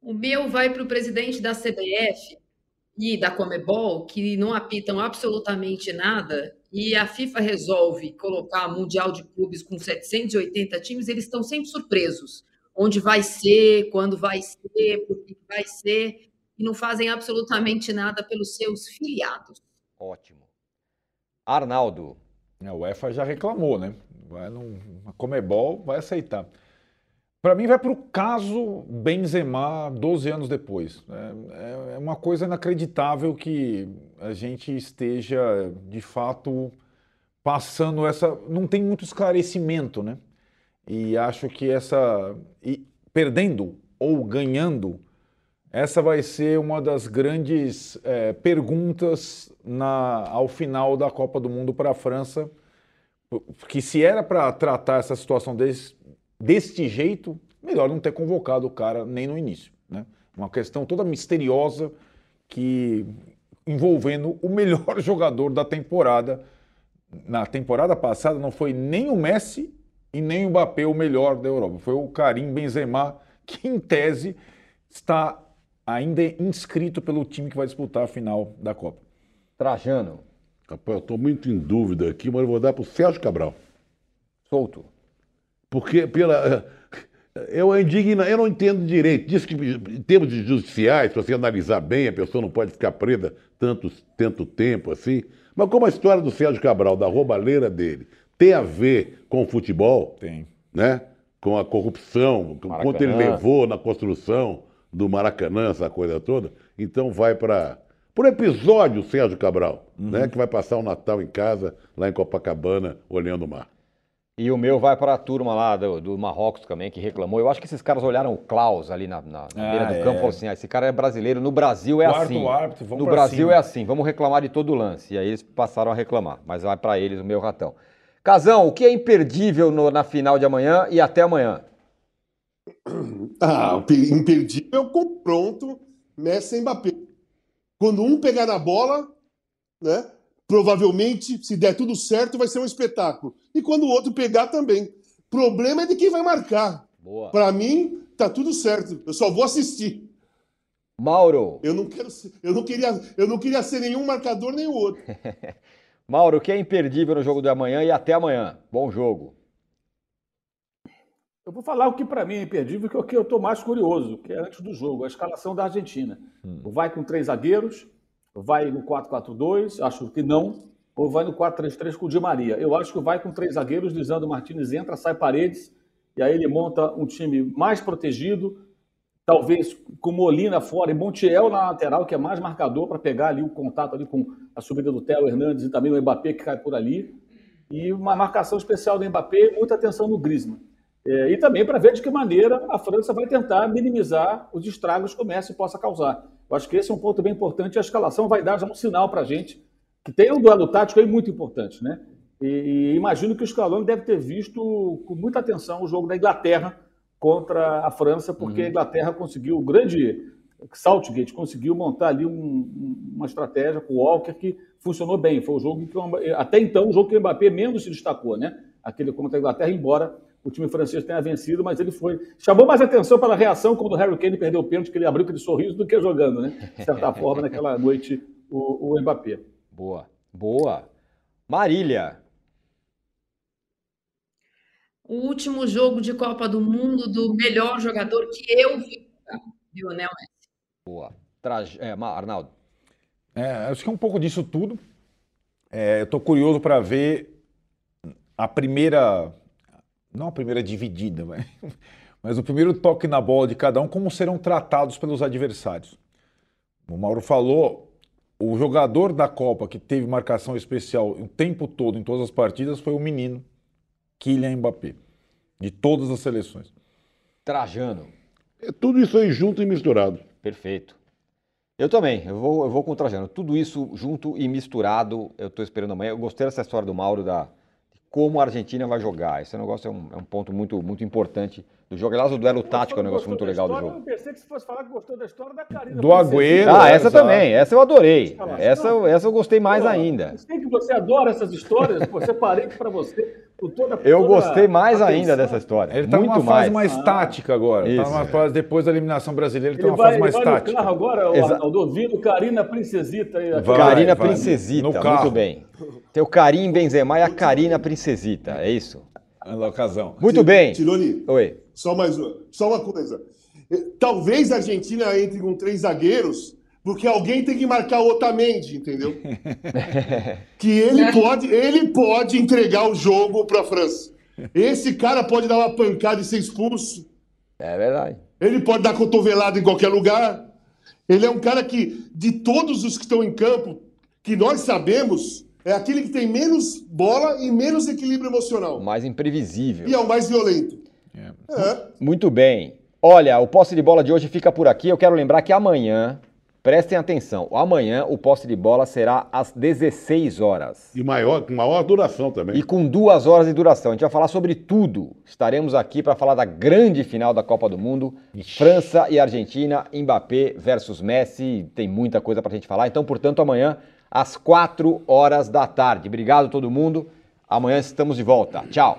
O meu vai para o presidente da CBF e da Comebol, que não apitam absolutamente nada, e a FIFA resolve colocar Mundial de Clubes com 780 times, eles estão sempre surpresos. Onde vai ser, quando vai ser, por que vai ser, e não fazem absolutamente nada pelos seus filiados. Ótimo. Arnaldo. A UEFA já reclamou, né? Vai num, a Comebol vai aceitar. Para mim, vai para o caso Benzema 12 anos depois. É, é uma coisa inacreditável que a gente esteja, de fato, passando essa. Não tem muito esclarecimento, né? E acho que essa. E perdendo ou ganhando, essa vai ser uma das grandes eh, perguntas na, ao final da Copa do Mundo para a França. Que se era para tratar essa situação desse, deste jeito, melhor não ter convocado o cara nem no início. Né? Uma questão toda misteriosa que envolvendo o melhor jogador da temporada. Na temporada passada não foi nem o Messi e nem o Mbappé o melhor da Europa. Foi o Karim Benzema, que em tese está ainda inscrito pelo time que vai disputar a final da Copa. Trajano, Rapaz, eu estou muito em dúvida aqui, mas eu vou dar para o Sérgio Cabral. solto. Porque pela. Eu, indigna, eu não entendo direito. Diz que em termos de judiciais, se você analisar bem, a pessoa não pode ficar presa tanto, tanto tempo assim. Mas como a história do Sérgio Cabral, da roubalheira dele, tem a ver com o futebol, Tem. né? com a corrupção, com quanto ele levou na construção do Maracanã, essa coisa toda, então vai para. Por episódio, Sérgio Cabral, né? que vai passar o Natal em casa, lá em Copacabana, olhando o mar. E o meu vai para a turma lá do, do Marrocos também, que reclamou. Eu acho que esses caras olharam o Klaus ali na, na- na Ah, beira do é. campo e falaram assim: ah, esse cara é brasileiro, no Brasil é Quarto assim. árbitro, vamos no Brasil cima. é assim, vamos reclamar de todo lance. E aí eles passaram a reclamar, mas vai para eles o meu ratão. Casão, o que é imperdível no- na final de amanhã e até amanhã? Ah, o pe- imperdível, é confronto Messi e Mbappé. Quando um pegar na bola, né, provavelmente, se der tudo certo, vai ser um espetáculo. E quando o outro pegar também. Problema é de quem vai marcar. Boa. Para mim, tá tudo certo. Eu só vou assistir. Mauro, Eu não quero ser- eu não queria, eu não queria ser nenhum marcador nem o outro. Mauro, o que é imperdível no jogo de amanhã e até amanhã? Bom jogo. Eu vou falar o que para mim é imperdível, que é o que eu estou mais curioso, que é antes do jogo, a escalação da Argentina. Vai com três zagueiros, vai no 4-4-2, acho que não, ou vai no 4-3-3 com o Di Maria. Eu acho que vai com três zagueiros, Lisandro Martinez entra, sai paredes, e aí ele monta um time mais protegido, talvez com Molina fora e Montiel na lateral, que é mais marcador para pegar ali o contato ali com a subida do Theo Hernandes e também o Mbappé que cai por ali. E uma marcação especial do Mbappé muita atenção no Griezmann. É, e também para ver de que maneira a França vai tentar minimizar os estragos que o Messi possa causar. Eu acho que esse é um ponto bem importante. A escalação vai dar já um sinal para a gente que tem um duelo tático aí muito importante, né? E, e imagino que o Scaloni deve ter visto com muita atenção o jogo da Inglaterra contra a França, porque a Inglaterra conseguiu, o grande Southgate conseguiu montar ali um- um- uma estratégia com o Walker que funcionou bem. Foi o jogo que, até então, o jogo que o Mbappé menos se destacou, né? Aquele contra a Inglaterra, embora o time francês tenha vencido, mas ele foi. Chamou mais atenção pela reação quando o Harry Kane perdeu o pênalti, que ele abriu aquele sorriso, do que jogando, né? De certa forma, naquela noite, o, o Mbappé. Boa. Boa. Marília. O último jogo de Copa do Mundo do melhor jogador que eu vi, jogar, Lionel Messi. Boa. Traj... É, Arnaldo. É, acho que é um pouco disso tudo. É, eu estou curioso para ver a primeira, não a primeira dividida, mas, mas o primeiro toque na bola de cada um, como serão tratados pelos adversários. O Mauro falou, o jogador da Copa que teve marcação especial o tempo todo em todas as partidas foi o menino Kylian Mbappé, de todas as seleções. Trajano. É tudo isso aí junto e misturado. Perfeito. Eu também, eu vou, eu vou com o Trajano. Tudo isso junto e misturado, eu estou esperando amanhã. Eu gostei dessa história do Mauro, da, como a Argentina vai jogar. Esse negócio é um, é um ponto muito, muito importante do jogo. Aliás, o duelo tático é um negócio muito legal do Eu jogo. pensei que você fosse falar que gostou da história da Karina. Do Agüero. Ah, essa exato. também, essa eu adorei. Essa, essa eu gostei mais Pô, ainda. Eu sei que você adora essas histórias, pô, separei para você com toda Eu toda gostei mais atenção. ainda dessa história. Ele está muito numa fase mais. mais tática agora. Está Isso. numa fase depois da eliminação brasileira, ele está numa vai, fase ele mais vai no tática. carro agora, o Exa- Arnaldo, ouvindo Karina Princesita. Aí, Vai, Karina vai. Princesita, No muito carro. bem. Tem o Karim Benzema e a Karina Princesita, é isso? Na ocasião. Muito bem. Tironi, Oi. só mais uma, só uma coisa. Eh, Talvez a Argentina entre com três zagueiros, porque alguém tem que marcar o Otamendi, entendeu? que ele pode, ele pode entregar o jogo para a França. Esse cara pode dar uma pancada e ser expulso. É verdade. Ele pode dar cotovelada em qualquer lugar. Ele é um cara que, de todos os que estão em campo, que nós sabemos, é aquele que tem menos bola e menos equilíbrio emocional. O mais imprevisível. E é o mais violento. É. Muito bem. Olha, o posse de bola de hoje fica por aqui. Eu quero lembrar que amanhã, prestem atenção, amanhã o posse de bola será às 16 horas. E maior, com maior duração também. E com duas horas de duração. A gente vai falar sobre tudo. Estaremos aqui para falar da grande final da Copa do Mundo. França e Argentina, Mbappé versus Messi. Tem muita coisa para a gente falar. Então, portanto, amanhã, às 4 horas da tarde. Obrigado a todo mundo. Amanhã estamos de volta. Tchau.